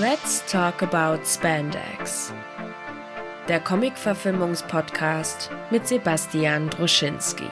Let's talk about Spandex. Der Comic-Verfilmungspodcast mit Sebastian Druschinski.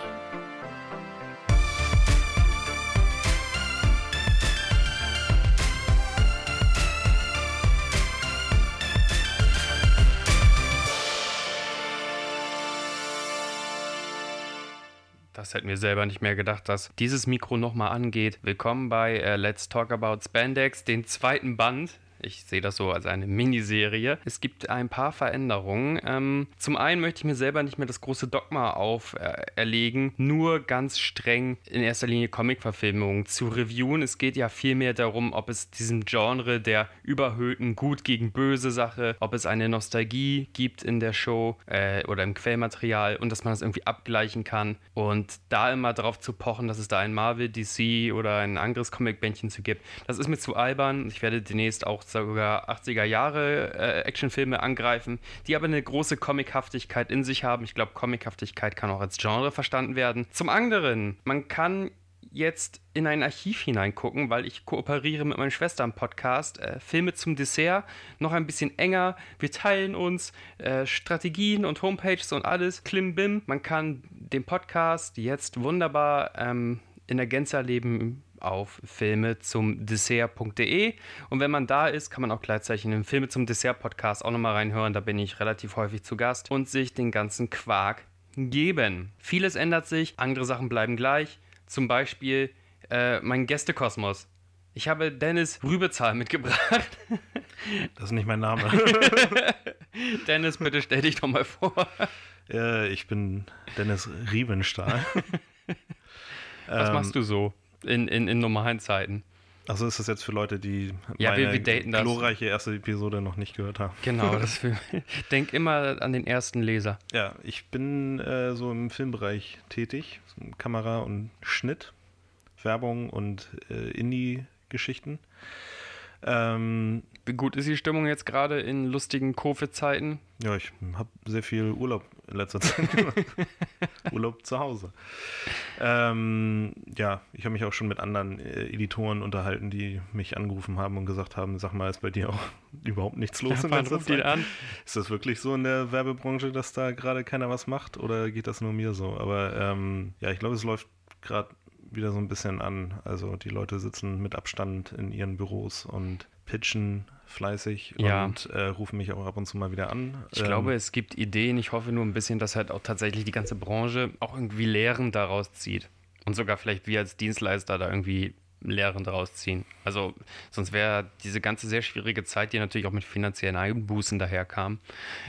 Das hätten wir selber nicht mehr gedacht, dass dieses Mikro nochmal angeht. Willkommen bei äh, Let's Talk About Spandex, den zweiten Band ich sehe das so als eine Miniserie. Es gibt ein paar Veränderungen. Ähm, zum einen möchte ich mir selber nicht mehr das große Dogma auferlegen, äh, nur ganz streng in erster Linie Comic-Verfilmungen zu reviewen. Es geht ja vielmehr darum, ob es diesem Genre der überhöhten Gut gegen Böse Sache, ob es eine Nostalgie gibt in der Show äh, oder im Quellmaterial und dass man das irgendwie abgleichen kann. Und da immer darauf zu pochen, dass es da ein Marvel, DC oder ein anderes Comic-Bändchen zu gibt, das ist mir zu albern. Ich werde demnächst auch sogar 80er Jahre äh, Actionfilme angreifen, die aber eine große Comichaftigkeit in sich haben. Ich glaube, Comichaftigkeit kann auch als Genre verstanden werden. Zum anderen, man kann jetzt in ein Archiv hineingucken, weil ich kooperiere mit meiner Schwester am Podcast. Äh, Filme zum Dessert, noch ein bisschen enger. Wir teilen uns äh, Strategien und Homepages und alles. Klimbim. Man kann den Podcast jetzt wunderbar ähm, in der Gänze erleben auf Filme zum Dessert.de. Und wenn man da ist, kann man auch gleichzeitig in den Filme zum Dessert Podcast auch nochmal reinhören. Da bin ich relativ häufig zu Gast und sich den ganzen Quark geben. Vieles ändert sich, andere Sachen bleiben gleich. Zum Beispiel äh, mein Gästekosmos. Ich habe Dennis Rübezahl mitgebracht. Das ist nicht mein Name. Dennis, bitte stell dich doch mal vor. Ja, ich bin Dennis Riebenstahl. Was ähm, machst du so? In, in, in normalen Zeiten. Also ist das jetzt für Leute, die ja, meine wir, wir glorreiche erste Episode noch nicht gehört haben. Genau, das für, denk immer an den ersten Leser. Ja, ich bin äh, so im Filmbereich tätig, Kamera und Schnitt, Werbung und äh, Indie-Geschichten. Ähm, Wie gut ist die Stimmung jetzt gerade in lustigen Covid-Zeiten? Ja, ich habe sehr viel Urlaub in letzter Zeit. Urlaub zu Hause. Ähm, ja, ich habe mich auch schon mit anderen äh, Editoren unterhalten, die mich angerufen haben und gesagt haben, sag mal, ist bei dir auch überhaupt nichts los ja, in letzter Zeit? An. Ist das wirklich so in der Werbebranche, dass da gerade keiner was macht oder geht das nur mir so? Aber ähm, ja, ich glaube, es läuft gerade wieder so ein bisschen an. Also die Leute sitzen mit Abstand in ihren Büros und pitchen fleißig ja. und äh, rufen mich auch ab und zu mal wieder an. Ich ähm, glaube, es gibt Ideen. Ich hoffe nur ein bisschen, dass halt auch tatsächlich die ganze Branche auch irgendwie Lehren daraus zieht. Und sogar vielleicht wir als Dienstleister da irgendwie Lehren daraus ziehen. Also sonst wäre diese ganze sehr schwierige Zeit, die natürlich auch mit finanziellen Einbußen daherkam,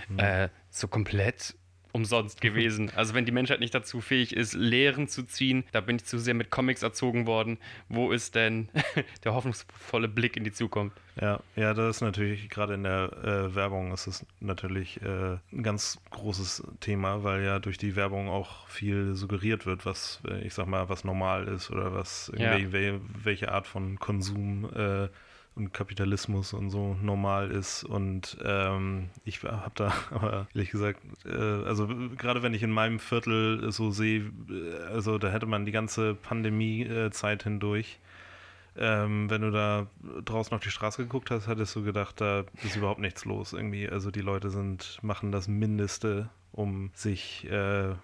mhm. äh, so komplett umsonst gewesen. Also wenn die Menschheit nicht dazu fähig ist, Lehren zu ziehen, da bin ich zu sehr mit Comics erzogen worden. Wo ist denn der hoffnungsvolle Blick in die Zukunft? Ja, ja, das ist natürlich gerade in der äh, Werbung ist es natürlich äh, ein ganz großes Thema, weil ja durch die Werbung auch viel suggeriert wird, was äh, ich sag mal, was normal ist oder was ja. welche Art von Konsum äh, und Kapitalismus und so normal ist. Und ähm, ich habe da aber ehrlich gesagt, äh, also gerade wenn ich in meinem Viertel so sehe, äh, also da hätte man die ganze Pandemie-Zeit hindurch. Ähm, wenn du da draußen auf die Straße geguckt hast, hattest du gedacht, da ist überhaupt nichts los irgendwie. Also die Leute sind, machen das Mindeste, um sich äh,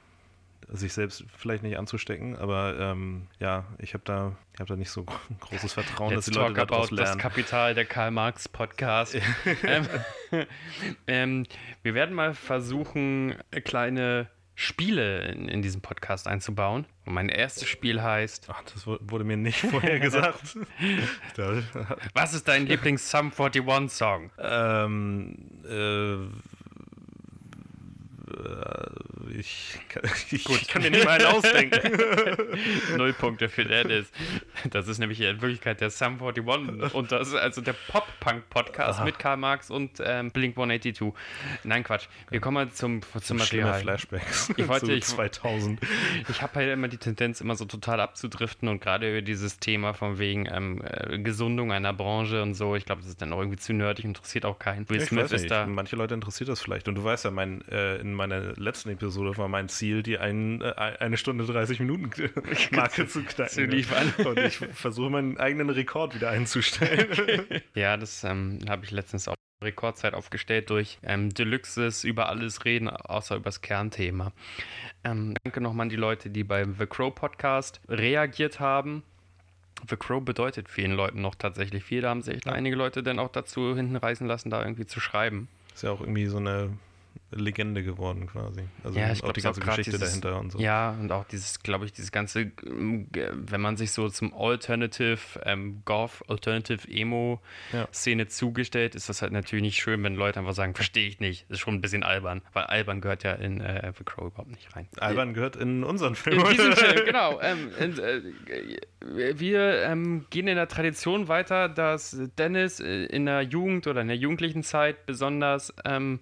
sich selbst vielleicht nicht anzustecken, aber ähm, ja, ich habe da, hab da nicht so großes Vertrauen, Let's dass die Leute daraus lernen. Das Kapital der Karl Marx Podcast. ähm, ähm, wir werden mal versuchen, kleine Spiele in, in diesem Podcast einzubauen. Und mein erstes Spiel heißt. Ach, das wurde mir nicht vorher gesagt. Was ist dein Lieblings Sum 41 Song? Ähm, äh, äh, ich, kann, ich, ich kann mir nicht mal einen ausdenken. Null Punkte für Dennis. Das ist nämlich in Wirklichkeit der Sum 41 und das ist also der Pop-Punk-Podcast mit Karl Marx und ähm, Blink 182. Nein, Quatsch. Wir kommen mal zum, zum Material. Flashbacks. Ich wollte, ich, 2000. Ich habe halt immer die Tendenz, immer so total abzudriften und gerade über dieses Thema von wegen ähm, äh, Gesundung einer Branche und so. Ich glaube, das ist dann auch irgendwie zu nerdig, interessiert auch keinen. Will Smith ist da. Manche Leute interessiert das vielleicht und du weißt ja, mein, äh, in meiner letzten Episode war mein Ziel, die ein, äh, eine Stunde 30 Minuten Marke zu knacken. Und ich versuche meinen eigenen Rekord wieder einzustellen. Okay. Ja, das ähm, habe ich letztens auch Rekordzeit aufgestellt durch ähm, Deluxes über alles reden, außer über das Kernthema. Ähm, danke nochmal an die Leute, die beim The Crow Podcast reagiert haben. The Crow bedeutet vielen Leuten noch tatsächlich viel. Da haben sich ja. einige Leute dann auch dazu hinten reißen lassen, da irgendwie zu schreiben. Ist ja auch irgendwie so eine Legende geworden quasi. Also ja, auch die ganze Geschichte dieses, dahinter und so. Ja, und auch dieses, glaube ich, dieses ganze, ähm, wenn man sich so zum Alternative, ähm, Golf, Alternative Emo-Szene ja. zugestellt, ist das halt natürlich nicht schön, wenn Leute einfach sagen, verstehe ich nicht. Das ist schon ein bisschen albern, weil albern gehört ja in äh, The Crow überhaupt nicht rein. Albern gehört in unseren Film. In diesem Film, genau. Ähm, in, äh, wir ähm, gehen in der Tradition weiter, dass Dennis äh, in der Jugend oder in der jugendlichen Zeit besonders ähm,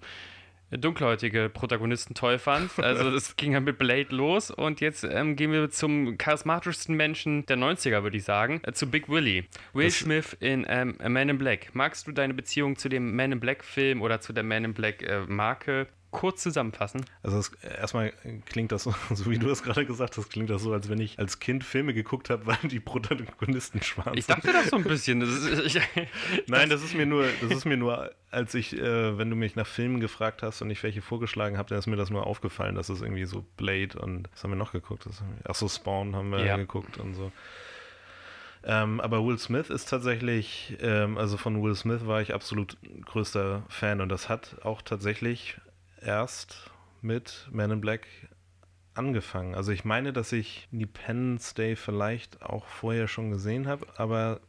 dunkelhäutige Protagonisten toll fand. Also das ging ja mit Blade los und jetzt ähm, gehen wir zum charismatischsten Menschen der 90er, würde ich sagen, äh, zu Big Willie. Will das Smith in ähm, Man in Black. Magst du deine Beziehung zu dem Man in Black Film oder zu der Man in Black äh, Marke kurz zusammenfassen? Also das, erstmal klingt das so, so, wie du es gerade gesagt hast, klingt das so, als wenn ich als Kind Filme geguckt habe, weil die Protagonisten schwarz Ich dachte das so ein bisschen. Das ist, ich, Nein, das ist mir nur, das ist mir nur, als ich, äh, wenn du mich nach Filmen gefragt hast und ich welche vorgeschlagen habe, dann ist mir das nur aufgefallen, dass es irgendwie so Blade und was haben wir noch geguckt? Das, ach so, Spawn haben wir ja. geguckt und so. Ähm, aber Will Smith ist tatsächlich, ähm, also von Will Smith war ich absolut größter Fan und das hat auch tatsächlich erst mit Man in Black angefangen. Also ich meine, dass ich Independence Day vielleicht auch vorher schon gesehen habe, aber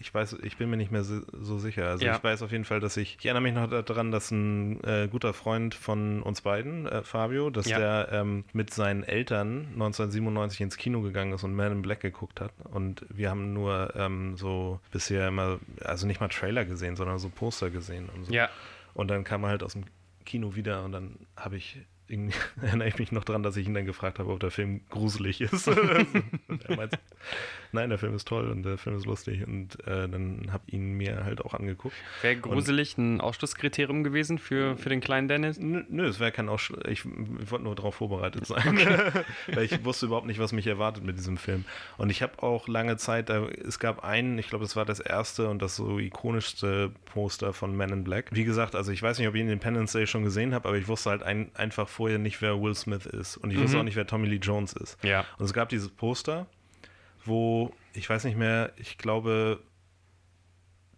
ich weiß, ich bin mir nicht mehr so, so sicher. Also ja. ich weiß auf jeden Fall, dass ich, ich erinnere mich noch daran, dass ein äh, guter Freund von uns beiden, äh, Fabio, dass ja. der ähm, mit seinen Eltern 1997 ins Kino gegangen ist und Man in Black geguckt hat. Und wir haben nur ähm, so bisher immer, also nicht mal Trailer gesehen, sondern so Poster gesehen und so. Ja. Und dann kam er halt aus dem Kino wieder und dann habe ich erinnere ich mich noch dran, dass ich ihn dann gefragt habe, ob der Film gruselig ist. er meint, nein, der Film ist toll und der Film ist lustig. Und äh, dann habe ich ihn mir halt auch angeguckt. Wäre gruselig und, ein Ausschlusskriterium gewesen für, für den kleinen Dennis? Nö, es wäre kein Ausschluss. Ich, ich wollte nur darauf vorbereitet sein. Weil ich wusste überhaupt nicht, was mich erwartet mit diesem Film. Und ich habe auch lange Zeit, da, es gab einen, ich glaube, das war das erste und das so ikonischste Poster von Men in Black. Wie gesagt, also ich weiß nicht, ob ich Independence Day schon gesehen habe, aber ich wusste halt ein, einfach vorher nicht, wer Will Smith ist. Und ich mhm. wusste auch nicht, wer Tommy Lee Jones ist. Ja. Und es gab dieses Poster, wo, ich weiß nicht mehr, ich glaube,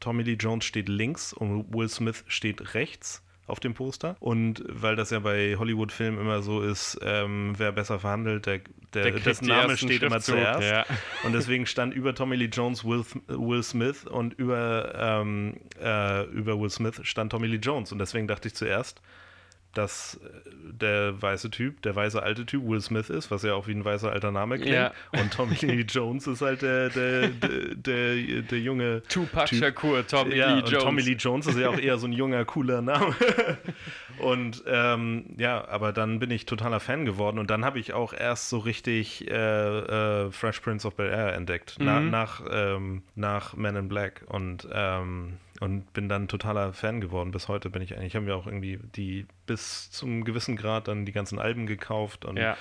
Tommy Lee Jones steht links und Will Smith steht rechts auf dem Poster. Und weil das ja bei Hollywood-Filmen immer so ist, ähm, wer besser verhandelt, der, der, der dessen Name steht immer zuerst. Ja. Und deswegen stand über Tommy Lee Jones Will, Will Smith und über, ähm, äh, über Will Smith stand Tommy Lee Jones. Und deswegen dachte ich zuerst, dass äh, der weiße Typ, der weiße alte Typ Will Smith ist, was ja auch wie ein weißer alter Name klingt. Ja. Und Tommy Lee Jones ist halt der, der, der, der, der junge. Tupac typ. Shakur, Tommy ja, Lee Jones. Tommy Lee Jones ist ja auch eher so ein junger, cooler Name. Und ähm, ja, aber dann bin ich totaler Fan geworden und dann habe ich auch erst so richtig äh, äh, Fresh Prince of Bel Air entdeckt, mhm. na, nach, ähm, nach Men in Black. Und ähm, und bin dann totaler Fan geworden. Bis heute bin ich eigentlich, haben wir auch irgendwie die bis zum gewissen Grad dann die ganzen Alben gekauft und ja,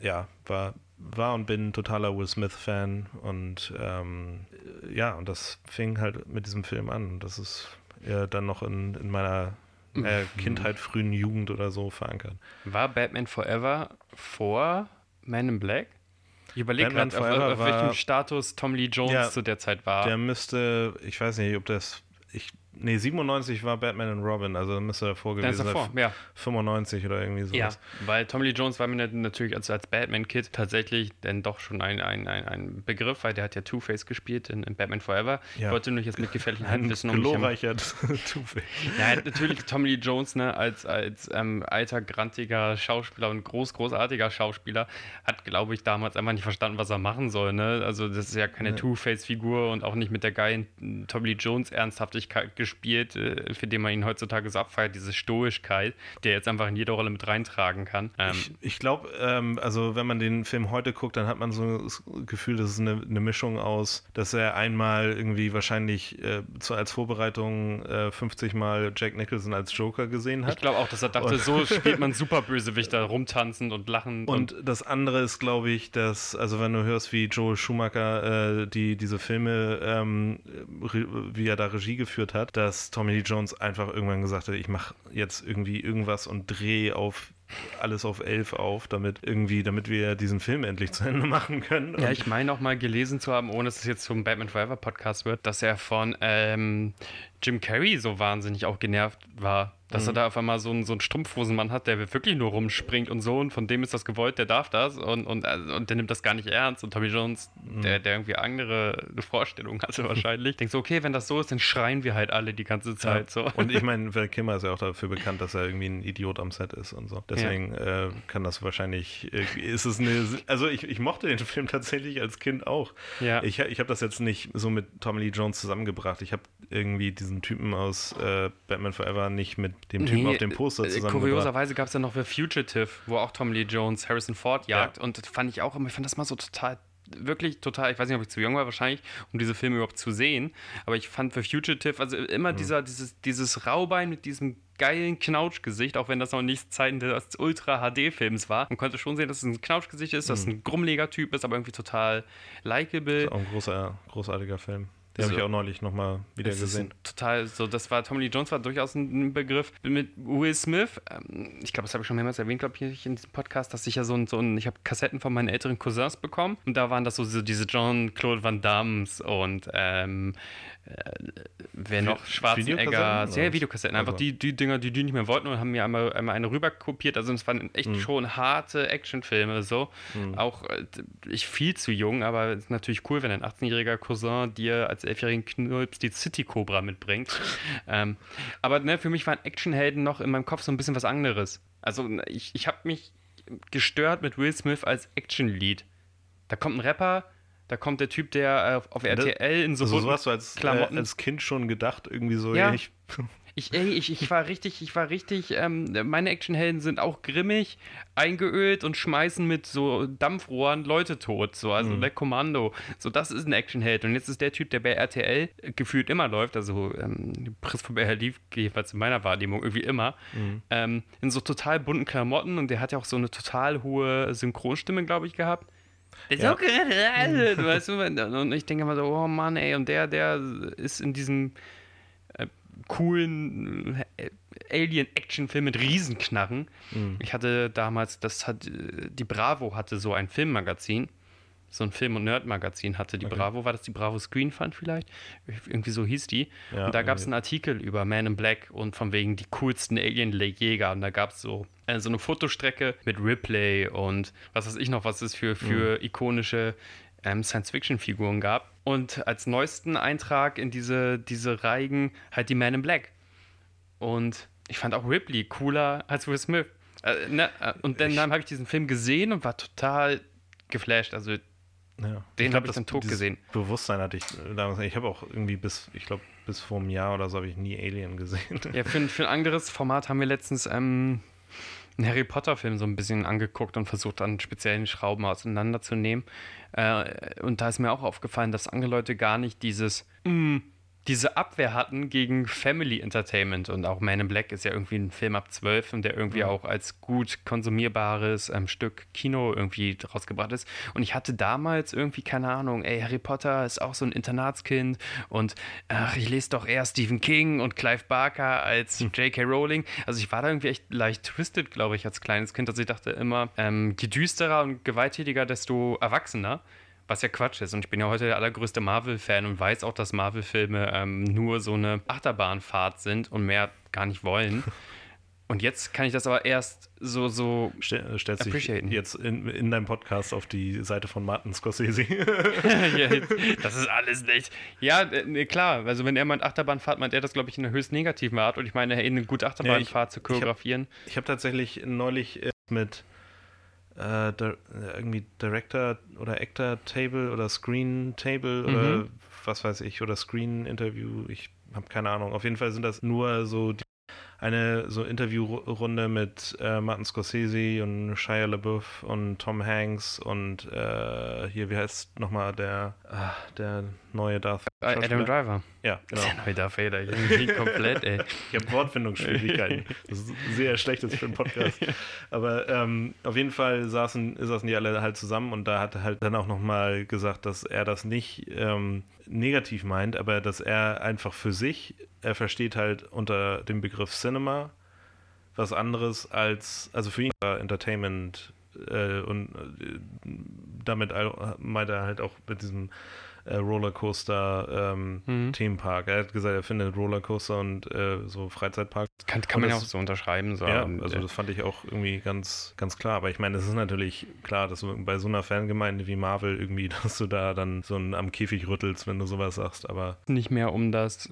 ja war, war und bin totaler Will Smith-Fan und ähm, ja, und das fing halt mit diesem Film an. Und das ist ja dann noch in, in meiner äh, mhm. Kindheit, frühen Jugend oder so verankert. War Batman Forever vor Man in Black? Ich überlege gerade, auf, auf, welchem Status Tom Lee Jones ja, zu der Zeit war. Der müsste, ich weiß nicht, ob das ich Nee, 97 war Batman und Robin, also müsste davor gewesen sein. Davor, ja. 95 oder irgendwie sowas. Ja, weil Tommy Lee Jones war mir natürlich als, als Batman-Kid tatsächlich dann doch schon ein, ein, ein, ein Begriff, weil der hat ja Two-Face gespielt in, in, Batman Forever. Ja. Ich wollte nur jetzt mit gefährlichen Halbwissen um Glorreicher Two-Face. Ja, natürlich Tommy Lee Jones, ne, als, als ähm, alter, grantiger Schauspieler und groß, großartiger Schauspieler, hat, glaube ich, damals einfach nicht verstanden, was er machen soll. Ne? Also das ist ja keine ja. Two-Face-Figur und auch nicht mit der geilen Tommy Lee Jones Ernsthaftigkeit gespielt, äh, für den man ihn heutzutage so abfeiert, diese Stoischkeit, der jetzt einfach in jede Rolle mit reintragen kann. Ähm, ich, ich glaube, ähm, also wenn man den Film heute guckt, dann hat man so das Gefühl, das ist eine, eine Mischung aus, dass er einmal irgendwie wahrscheinlich äh, zu, als Vorbereitung äh, 50 Mal Jack Nicholson als Joker gesehen hat. Ich glaube auch, dass er dachte, und so spielt man super Bösewichter rumtanzend und lachend. Und, und das andere ist, glaube ich, dass, also wenn du hörst, wie Joel Schumacher äh, die, diese Filme, ähm, wie er da Regie geführt hat, dass Tommy Lee Jones einfach irgendwann gesagt hat, ich mache jetzt irgendwie irgendwas und drehe auf alles auf elf auf, damit irgendwie, damit wir diesen Film endlich zu Ende machen können. ja, ich meine auch mal gelesen zu haben, ohne dass es jetzt zum Batman Forever Podcast wird, dass er von ähm, Jim Carrey so wahnsinnig auch genervt war dass mhm. er da auf einmal so einen, so einen Strumpfhosenmann hat, der wirklich nur rumspringt und so und von dem ist das gewollt, der darf das und, und, äh, und der nimmt das gar nicht ernst und Tommy Jones, mhm. der, der irgendwie andere Vorstellungen hatte wahrscheinlich, denkt so, okay, wenn das so ist, dann schreien wir halt alle die ganze Zeit ja. so. Und ich meine, Val Kimmer ist ja auch dafür bekannt, dass er irgendwie ein Idiot am Set ist und so. Deswegen ja. äh, kann das wahrscheinlich, äh, ist es eine, also ich, ich mochte den Film tatsächlich als Kind auch. Ja. Ich, ich habe das jetzt nicht so mit Tommy Lee Jones zusammengebracht. Ich habe irgendwie diesen Typen aus äh, Batman Forever nicht mit dem Typen nee, auf dem Poster äh, zusammen. Kurioserweise gab es ja noch The Fugitive, wo auch Tom Lee Jones Harrison Ford jagt. Ja. Und das fand ich auch immer, ich fand das mal so total wirklich total, ich weiß nicht, ob ich zu jung war wahrscheinlich, um diese Filme überhaupt zu sehen, aber ich fand The Fugitive, also immer mhm. dieser, dieses, dieses Raubein mit diesem geilen Knautschgesicht, auch wenn das noch nicht Zeiten des Ultra-HD-Films war. Man konnte schon sehen, dass es ein Knautschgesicht ist, dass es mhm. ein grummeliger Typ ist, aber irgendwie total likable. Das ist auch ein großer, großartiger Film. Den habe ich auch neulich nochmal wieder gesehen. Total, so das war Tommy Lee Jones war durchaus ein Begriff. Mit Will Smith, ähm, ich glaube, das habe ich schon mehrmals erwähnt, glaube ich, in diesem Podcast, dass ich ja so ein, so ein ich habe Kassetten von meinen älteren Cousins bekommen und da waren das so, so diese John-Claude Van Dammes und ähm, äh, wer noch? Schwarzenegger, sehr Videokassetten. Einfach also. die, die Dinger, die die nicht mehr wollten und haben mir einmal, einmal eine rüber kopiert. Also es waren echt mhm. schon harte Actionfilme so. Mhm. Auch äh, ich viel zu jung, aber es ist natürlich cool, wenn ein 18-jähriger Cousin dir als 11-jährigen Knulps die City Cobra mitbringt. ähm, aber ne, für mich waren Actionhelden noch in meinem Kopf so ein bisschen was anderes. Also ich, ich habe mich gestört mit Will Smith als Action-Lead. Da kommt ein Rapper, da kommt der Typ, der äh, auf RTL in so, also so hast du als, Klamotten. Äh, als Kind schon gedacht, irgendwie so, ja. ich, ich, ey, ich, ich war richtig, ich war richtig, ähm, meine Actionhelden sind auch grimmig, eingeölt und schmeißen mit so Dampfrohren Leute tot, so, also mhm. der Kommando. So, das ist ein Actionheld. Und jetzt ist der Typ, der bei RTL gefühlt immer läuft, also ähm, Prinz von Bel lief jedenfalls in meiner Wahrnehmung irgendwie immer, mhm. ähm, in so total bunten Klamotten und der hat ja auch so eine total hohe Synchronstimme, glaube ich, gehabt. Der ja. so gerettet, weißt du? Und ich denke immer so, oh Mann, ey, und der, der ist in diesem coolen äh, Alien-Action-Film mit Riesenknarren. Mhm. Ich hatte damals, das hat, die Bravo hatte so ein Filmmagazin so ein Film- und Nerd-Magazin hatte. Die okay. Bravo, war das die Bravo Screen Fund vielleicht? Irgendwie so hieß die. Ja, und da gab es einen Artikel über Man in Black und von wegen die coolsten Alien-Jäger. Und da gab es so, äh, so eine Fotostrecke mit Ripley und was weiß ich noch, was es für, für mhm. ikonische ähm, Science-Fiction-Figuren gab. Und als neuesten Eintrag in diese, diese Reigen halt die Man in Black. Und ich fand auch Ripley cooler als Will Smith. Äh, ne? Äh, und dann, dann habe ich diesen Film gesehen und war total geflasht. Also ja. Den habe ich dann tot gesehen. Bewusstsein hatte ich damals. Ich habe auch irgendwie bis, ich glaube, bis vor einem Jahr oder so habe ich nie Alien gesehen. Ja, für, für ein anderes Format haben wir letztens ähm, einen Harry Potter-Film so ein bisschen angeguckt und versucht, an speziellen Schrauben auseinanderzunehmen. Äh, und da ist mir auch aufgefallen, dass andere Leute gar nicht dieses mm, diese Abwehr hatten gegen Family Entertainment. Und auch Man in Black ist ja irgendwie ein Film ab 12 und der irgendwie ja. auch als gut konsumierbares ähm, Stück Kino irgendwie rausgebracht ist. Und ich hatte damals irgendwie, keine Ahnung, ey, Harry Potter ist auch so ein Internatskind und ach, ich lese doch eher Stephen King und Clive Barker als hm. J.K. Rowling. Also ich war da irgendwie echt leicht twisted, glaube ich, als kleines Kind. Also ich dachte immer, ähm, je düsterer und gewalttätiger, desto erwachsener. Was ja Quatsch ist. Und ich bin ja heute der allergrößte Marvel-Fan und weiß auch, dass Marvel-Filme ähm, nur so eine Achterbahnfahrt sind und mehr gar nicht wollen. Und jetzt kann ich das aber erst so, so Stel, stellst dich jetzt in, in deinem Podcast auf die Seite von Martin Scorsese. das ist alles nicht. Ja, äh, klar. Also wenn er meint Achterbahnfahrt, meint er das, glaube ich, in einer höchst negativen Art. Und ich meine, eine gute Achterbahnfahrt ja, ich, zu choreografieren. Ich habe hab tatsächlich neulich äh, mit äh, irgendwie Director oder Actor Table oder Screen Table mhm. oder was weiß ich, oder Screen-Interview, ich habe keine Ahnung. Auf jeden Fall sind das nur so die, eine so Interviewrunde mit äh, Martin Scorsese und Shia LaBeouf und Tom Hanks und äh, hier, wie heißt nochmal der, ah, der neue Darth Äh, Adam Driver. Ja, genau. Der neue Darth Vader. Ich komplett, ey. Ich habe Wortfindungsschwierigkeiten. Das ist sehr schlechtes für einen Podcast. Aber ähm, auf jeden Fall saßen, saßen die alle halt zusammen und da hat er halt dann auch nochmal gesagt, dass er das nicht ähm, negativ meint, aber dass er einfach für sich, er versteht halt unter dem Begriff Cinema was anderes als, also für ihn war Entertainment äh, und äh, damit meint er halt auch mit diesem äh, Rollercoaster ähm, Mhm. Themenpark. Er hat gesagt, er findet Rollercoaster und äh, so Freizeitpark. Kann, kann Und man ja auch so unterschreiben. So. Ja, Und, also äh, das fand ich auch irgendwie ganz, ganz klar. Aber ich meine, es ist natürlich klar, dass du bei so einer Fangemeinde wie Marvel irgendwie, dass du da dann so ein, am Käfig rüttelst, wenn du sowas sagst. Aber nicht mehr um das,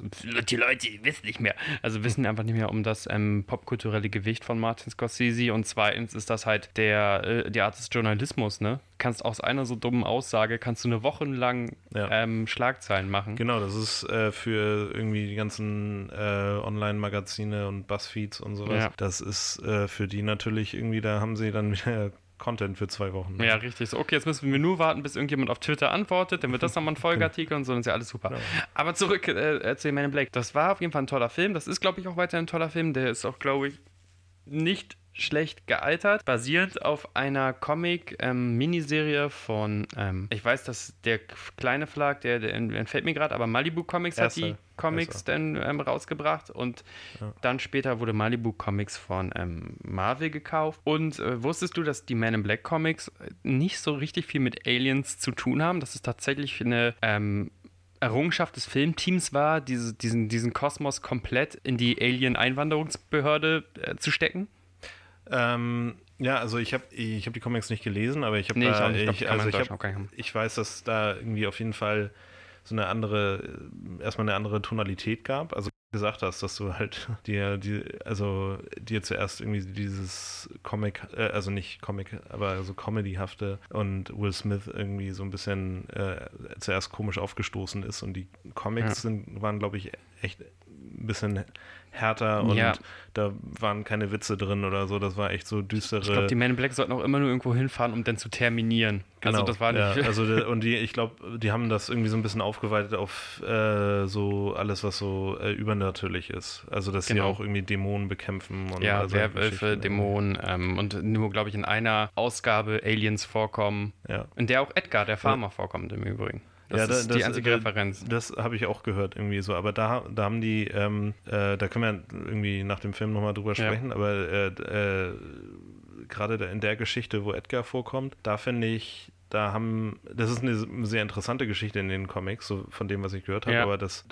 die Leute wissen nicht mehr, also wissen einfach nicht mehr um das ähm, popkulturelle Gewicht von Martin Scorsese und zweitens ist das halt der, äh, die Art des Journalismus, ne? Kannst aus einer so dummen Aussage, kannst du eine Woche lang Ja. ähm, Schlagzeilen machen. genau, das ist äh, für irgendwie die ganzen äh, Online-Magazine und Buzzfeeds und sowas. Ja. Das ist äh, für die natürlich irgendwie, da haben sie dann wieder Content für zwei Wochen. Ja, richtig. So, okay, jetzt müssen wir nur warten, bis irgendjemand auf Twitter antwortet, dann wird das nochmal ein Folgeartikel und so, dann ist ja alles super. Genau. Aber zurück äh, zu Man in Black. Das war auf jeden Fall ein toller Film. Das ist, glaube ich, auch weiterhin ein toller Film. Der ist auch, glaube ich, nicht schlecht gealtert, basierend auf einer Comic-Miniserie von, ähm, ich weiß, dass der kleine Verlag, der, der entfällt mir gerade, aber Malibu Comics hat die. Comics Erster. dann ähm, rausgebracht und Ja. dann später wurde Malibu Comics von ähm, Marvel gekauft. Und äh, wusstest du, dass die Man in Black Comics äh, nicht so richtig viel mit Aliens zu tun haben? Dass es tatsächlich eine ähm, Errungenschaft des Filmteams war, diese, diesen, diesen Kosmos komplett in die Alien-Einwanderungsbehörde äh, zu stecken? Ähm, ja, also ich habe ich hab die Comics nicht gelesen, aber ich habe Nee, ich da. Ich glaub, ich, man also ich, hab, ich weiß, dass da irgendwie auf jeden Fall so eine andere, erstmal eine andere Tonalität gab. Also wie du gesagt hast, dass du halt dir, die, also dir zuerst irgendwie dieses Comic, äh, also nicht Comic, aber so Comedyhafte und Will Smith irgendwie so ein bisschen äh, zuerst komisch aufgestoßen ist und die Comics Ja. sind, waren, glaube ich, echt ein bisschen härter und Ja. da waren keine Witze drin oder so. Das war echt so düstere. Ich glaube, die Men in Black sollten auch immer nur irgendwo hinfahren, um dann zu terminieren. Also das war nicht. Genau. Ja, also und die, ich glaube, die haben das irgendwie so ein bisschen aufgeweitet auf äh, so alles, was so äh, übernatürlich ist. Also dass sie Genau. auch irgendwie Dämonen bekämpfen und ja, solche Werwölfe. Dämonen ähm, und nur, glaube ich, in einer Ausgabe Aliens vorkommen, Ja. in der auch Edgar, der Farmer, vorkommt im Übrigen. Das Ja, da- ist die das- einzige da- Referenz. Das habe ich auch gehört irgendwie so, aber da, da haben die, ähm, äh, da können wir irgendwie nach dem Film nochmal drüber Ja. sprechen, aber äh, äh, gerade in der Geschichte, wo Edgar vorkommt, da finde ich, da haben, das ist eine sehr interessante Geschichte in den Comics, so von dem, was ich gehört habe, Ja. aber das,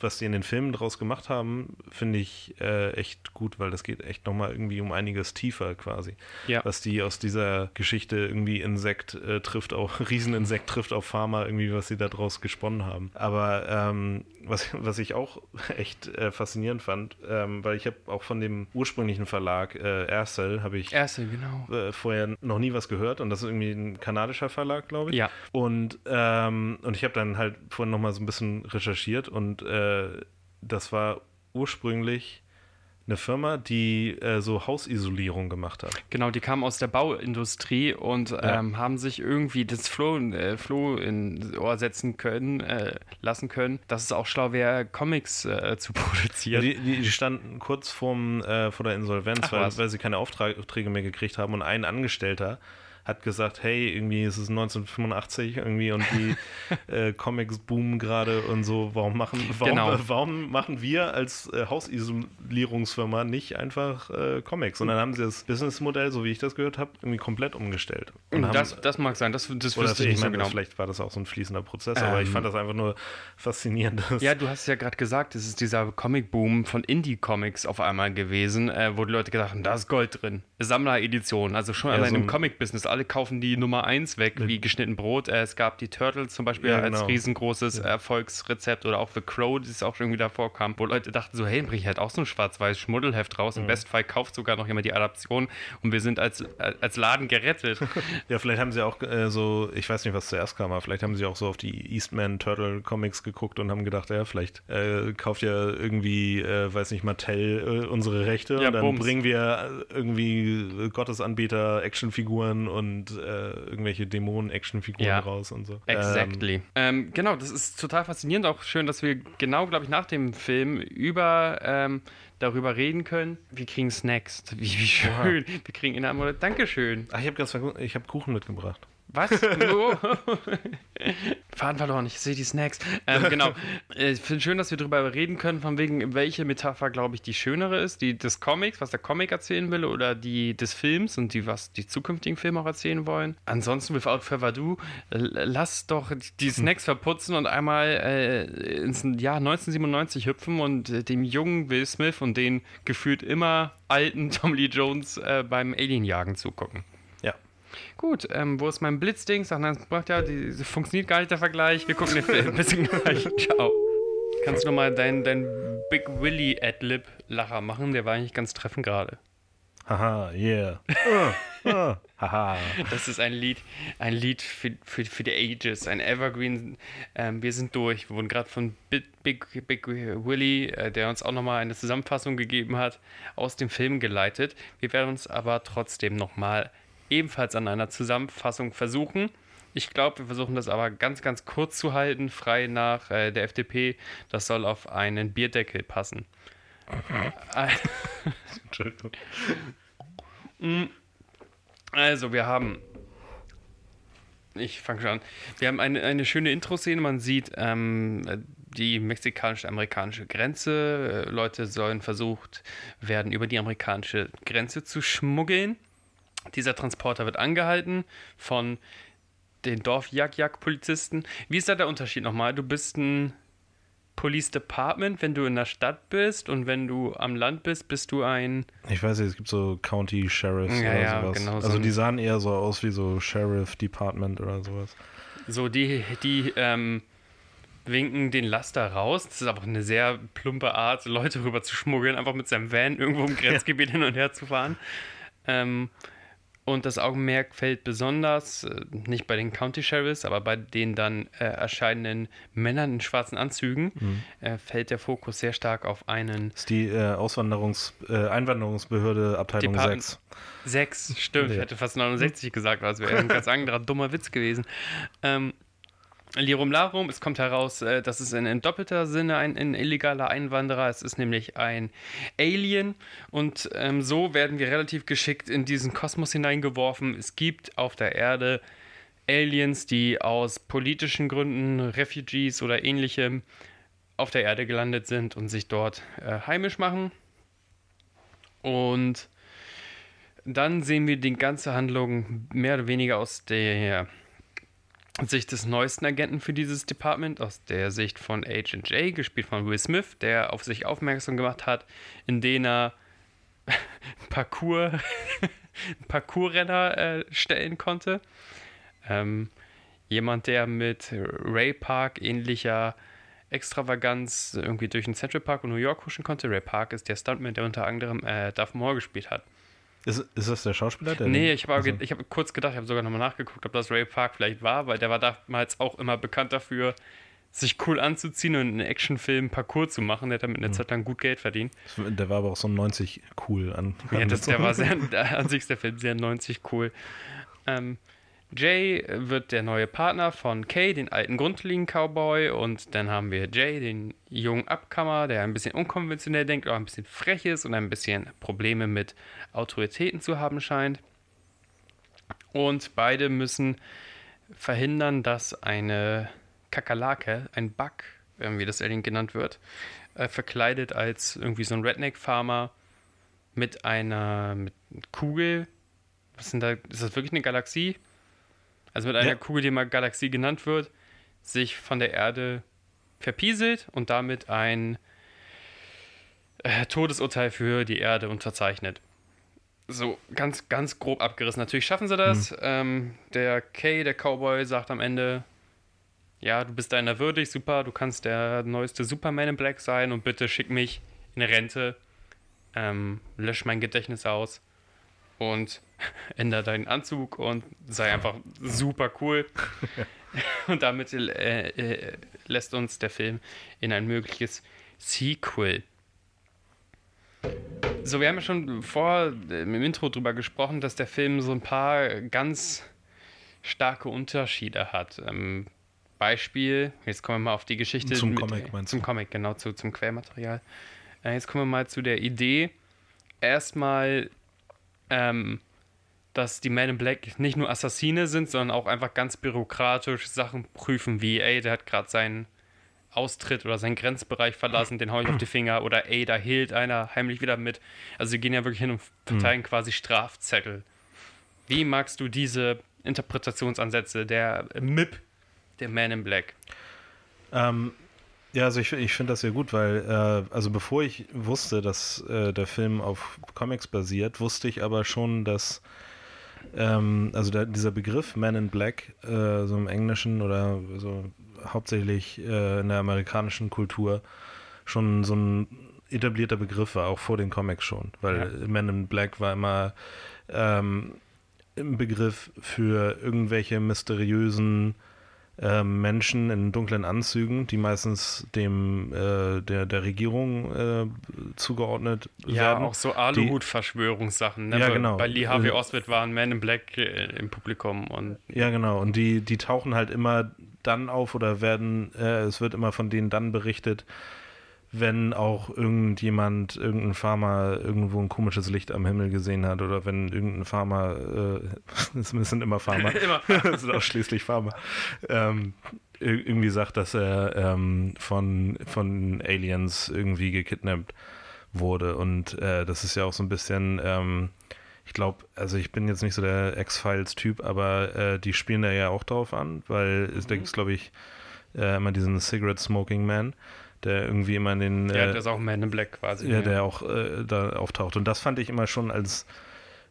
was die in den Filmen draus gemacht haben, finde ich äh, echt gut, weil das geht echt nochmal irgendwie um einiges tiefer quasi. Ja. Was die aus dieser Geschichte irgendwie Insekt äh, trifft auf, Rieseninsekt trifft auf Farmer, irgendwie, was sie da draus gesponnen haben. Aber ähm, was, was ich auch echt äh, faszinierend fand, ähm, weil ich habe auch von dem ursprünglichen Verlag äh, Aircell habe ich Erste, genau. äh, vorher noch nie was gehört und das ist irgendwie ein kanadischer Verlag, glaube ich. Ja. Und, ähm, und ich habe dann halt vorhin noch mal so ein bisschen recherchiert und äh, das war ursprünglich eine Firma, die äh, so Hausisolierung gemacht hat. Genau, die kamen aus der Bauindustrie und Ja. ähm, haben sich irgendwie das Floh, äh, Floh in Ohr setzen können, äh, lassen können, dass es auch schlau wäre, Comics äh, zu produzieren. die, die, die standen kurz vorm, äh, vor der Insolvenz, Ach, weil, weil sie keine Auftrag- Aufträge mehr gekriegt haben und ein Angestellter hat gesagt, hey, irgendwie ist es 1985 irgendwie und die äh, Comics boomen gerade und so, warum machen, warum, Genau. warum machen wir als äh, Hausisolierungsfirma nicht einfach äh, Comics? Und dann haben sie das Businessmodell, so wie ich das gehört habe, irgendwie komplett umgestellt. Und haben, das, das mag sein, das, das wüsste ich nicht so meine, genau. vielleicht war das auch so ein fließender Prozess, aber ich Ähm. fand das einfach nur faszinierend. Ja, du hast es ja gerade gesagt, es ist dieser Comic-Boom von Indie-Comics auf einmal gewesen, äh, wo die Leute gedacht haben, da ist Gold drin. Sammleredition, also schon Ja, allein so im Comic-Business alle kaufen die Nummer 1 weg, wie geschnitten Brot. Äh, es gab die Turtles zum Beispiel Ja, als genau. riesengroßes Erfolgsrezept oder auch The Crow, das auch irgendwie davor kam, wo Leute dachten so, hey, bring ich halt auch so ein schwarz-weiß Schmuddelheft raus. Im besten Fall kauft sogar noch jemand die Adaption und wir sind als, als Laden gerettet. Ja, vielleicht haben sie auch äh, so, ich weiß nicht, was zuerst kam, aber vielleicht haben sie auch so auf die Eastman Turtle Comics geguckt und haben gedacht, ja, vielleicht äh, kauft ja irgendwie, äh, weiß nicht, Mattel äh, unsere Rechte Ja, und dann Bums. bringen wir äh, irgendwie Gottesanbeter Actionfiguren und äh, irgendwelche Dämonen-Actionfiguren Ja. raus und so. Ähm, Exactly. Ähm, genau, das ist total faszinierend. Auch schön, dass wir genau, glaube ich, nach dem Film über ähm, darüber reden können. Wir kriegen Snacks. Wie, wie schön. Wir kriegen in der. Dankeschön. ach, ich habe ganz vergessen, ich habe Kuchen mitgebracht. Was? No. Faden verloren, ich sehe die Snacks. Ähm, genau. Äh, Ich finde schön, dass wir darüber reden können, von wegen, welche Metapher, glaube ich, die schönere ist. Die des Comics, was der Comic erzählen will, oder die des Films und die, was die zukünftigen Filme auch erzählen wollen. Ansonsten, without further ado, lass doch die Snacks verputzen und einmal äh, ins Jahr 1997 hüpfen und äh, dem jungen Will Smith und den gefühlt immer alten Tom Lee Jones äh, beim Alienjagen zugucken. Gut, ähm, wo ist mein Blitzding? Sag, nein, macht ja, die, funktioniert gar nicht der Vergleich. Wir gucken den Film. Bis gleich. Ciao. Kannst du nochmal deinen dein Big Willy Adlib-Lacher machen? Der war eigentlich ganz treffend gerade. Haha, yeah. Ah, ah, haha. Das ist ein Lied, ein Lied für, für, für die Ages, ein Evergreen. Ähm, wir sind durch. Wir wurden gerade von Big, Big, Big Willy, äh, der uns auch nochmal eine Zusammenfassung gegeben hat, aus dem Film geleitet. Wir werden uns aber trotzdem nochmal ebenfalls an einer Zusammenfassung versuchen. Ich glaube, wir versuchen das aber ganz, ganz kurz zu halten, frei nach äh, der FDP. Das soll auf einen Bierdeckel passen. Äh, Entschuldigung. Also, wir haben. Ich fange schon an. Wir haben eine, eine schöne Intro-Szene. Man sieht ähm, die mexikanisch-amerikanische Grenze. Äh, Leute sollen versucht werden, über die amerikanische Grenze zu schmuggeln. Dieser Transporter wird angehalten von den Dorf-Jak-Jak-Polizisten. Wie ist da der Unterschied nochmal? Du bist ein Police Department, wenn du in der Stadt bist und wenn du am Land bist, bist du ein. Ich weiß nicht, es gibt so County Sheriffs Ja, oder ja, sowas. genau so also ein- die sahen eher so aus wie so Sheriff Department oder sowas. So, die, die ähm, winken den Laster raus. Das ist aber eine sehr plumpe Art, Leute rüber zu schmuggeln, einfach mit seinem Van irgendwo im Grenzgebiet hin und her zu fahren. Ähm, und das Augenmerk fällt besonders, äh, nicht bei den County Sheriffs, aber bei den dann äh, erscheinenden Männern in schwarzen Anzügen, äh, fällt der Fokus sehr stark auf einen Das ist die äh, Auswanderungs-, äh, Einwanderungsbehörde Abteilung Department- 6. Sechs, stimmt. Ich Ja. hätte fast 69 gesagt, das wäre ein ganz anderer dummer Witz gewesen. Ähm, Lirum Larum, es kommt heraus, äh, das ist in, in doppelter Sinne ein, ein illegaler Einwanderer. Es ist nämlich ein Alien und ähm, so werden wir relativ geschickt in diesen Kosmos hineingeworfen. Es gibt auf der Erde Aliens, die aus politischen Gründen, Refugees oder ähnlichem auf der Erde gelandet sind und sich dort äh, heimisch machen. Und dann sehen wir die ganze Handlung mehr oder weniger aus der Sicht des neuesten Agenten für dieses Department, aus der Sicht von Agent J, gespielt von Will Smith, der auf sich aufmerksam gemacht hat, indem er Parcours, Parcoursrenner äh, stellen konnte. Ähm, jemand, der mit Ray Park ähnlicher Extravaganz irgendwie durch den Central Park und New York huschen konnte. Ray Park ist der Stuntman, der unter anderem äh, Darth Maul gespielt hat. Ist, ist das der Schauspieler? Der Nee, ich habe also, ich hab kurz gedacht, ich habe sogar nochmal nachgeguckt, ob das Ray Park vielleicht war, weil der war damals auch immer bekannt dafür, sich cool anzuziehen und in Actionfilmen Parcours zu machen. Der hat damit eine Zeit lang gut Geld verdient. Der war aber auch so 90 cool an. Ja, das, der war sehr, an sich ist der Film sehr 90 cool. Ähm, Jay wird der neue Partner von Kay, den alten grundlegenden Cowboy. Und dann haben wir Jay, den jungen Abkammer, der ein bisschen unkonventionell denkt, auch ein bisschen frech ist und ein bisschen Probleme mit Autoritäten zu haben scheint. Und beide müssen verhindern, dass eine Kakerlake, ein Bug, wie das Alien genannt wird, äh, verkleidet als irgendwie so ein Redneck-Farmer mit einer mit Kugel. Was sind da? Ist das wirklich eine Galaxie? Also mit einer Ja. Kugel, die mal Galaxie genannt wird, sich von der Erde verpieselt und damit ein äh, Todesurteil für die Erde unterzeichnet. so ganz, ganz grob abgerissen. Natürlich schaffen sie das. Mhm. Ähm, der Kay, der Cowboy, sagt am Ende, ja, du bist deiner würdig, super, du kannst der neueste Superman in Black sein und bitte schick mich in Rente, ähm, lösch mein Gedächtnis aus und ändere deinen Anzug und sei einfach super cool. und damit äh, äh, lässt uns der Film in ein mögliches Sequel so, wir haben ja schon vor äh, im Intro drüber gesprochen, dass der Film so ein paar ganz starke Unterschiede hat. Ähm, Beispiel, jetzt kommen wir mal auf die Geschichte. Zum mit, Comic, meinst du? Zum Comic, genau, zu, zum Quellmaterial. Äh, jetzt kommen wir mal zu der Idee. Erstmal, ähm, dass die Men in Black nicht nur Assassine sind, sondern auch einfach ganz bürokratisch Sachen prüfen, wie, ey, der hat gerade seinen austritt oder seinen Grenzbereich verlassen, den hau ich auf die Finger oder ey, da hielt einer heimlich wieder mit. Also sie gehen ja wirklich hin und verteilen mhm. quasi Strafzettel. Wie magst du diese Interpretationsansätze der MIP, der Man in Black? Ähm, ja, also ich, ich finde das sehr gut, weil, äh, also bevor ich wusste, dass äh, der Film auf Comics basiert, wusste ich aber schon, dass ähm, also der, dieser Begriff Man in Black, äh, so im Englischen oder so hauptsächlich äh, in der amerikanischen Kultur schon so ein etablierter Begriff war, auch vor den Comics schon, weil ja. Man in Black war immer ähm, ein Begriff für irgendwelche mysteriösen äh, Menschen in dunklen Anzügen, die meistens dem äh, der, der Regierung äh, zugeordnet ja, werden. Ja, auch so Aluhut-Verschwörungssachen. Ne? Ja, genau. Bei Lee Harvey Oswald waren Men in Black äh, im Publikum und ja, genau. Und die die tauchen halt immer dann auf oder werden, äh, es wird immer von denen dann berichtet, wenn auch irgendjemand, irgendein Farmer irgendwo ein komisches Licht am Himmel gesehen hat oder wenn irgendein Farmer, äh, es sind immer Farmer, es sind ausschließlich Farmer, ähm, irgendwie sagt, dass er ähm, von, von Aliens irgendwie gekidnappt wurde. Und äh, das ist ja auch so ein bisschen, ähm, ich glaube, also ich bin jetzt nicht so der X-Files-Typ, aber äh, die spielen da ja auch drauf an, weil mhm. da gibt es, glaube ich, äh, immer diesen Cigarette Smoking Man, der irgendwie immer in den. Ja, äh, der ist auch Man in Black quasi. Ja, ja. der auch äh, da auftaucht. Und das fand ich immer schon als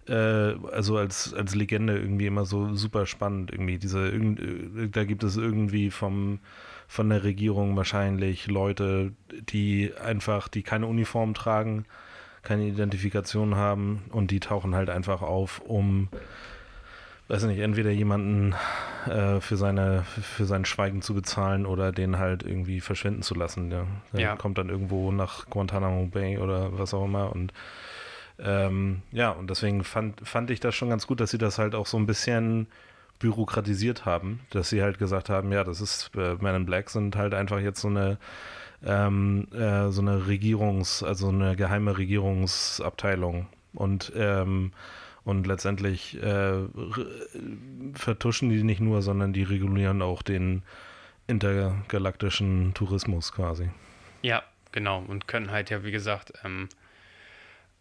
äh, also als, als Legende irgendwie immer so super spannend irgendwie. Diese, äh, da gibt es irgendwie vom, von der Regierung wahrscheinlich Leute, die einfach, die keine Uniform tragen, keine Identifikation haben und die tauchen halt einfach auf, um, weiß nicht, entweder jemanden äh, für seine für sein Schweigen zu bezahlen oder den halt irgendwie verschwinden zu lassen. Der, der ja. kommt dann irgendwo nach Guantanamo Bay oder was auch immer und ähm, ja, und deswegen fand, fand ich das schon ganz gut, dass sie das halt auch so ein bisschen bürokratisiert haben, dass sie halt gesagt haben, ja, das ist äh, Men in Black sind halt einfach jetzt so eine ähm, äh, so eine Regierungs, also eine geheime Regierungsabteilung und ähm, und letztendlich äh, vertuschen die nicht nur, sondern die regulieren auch den intergalaktischen Tourismus quasi. Ja, genau. Und können halt ja, wie gesagt, ähm,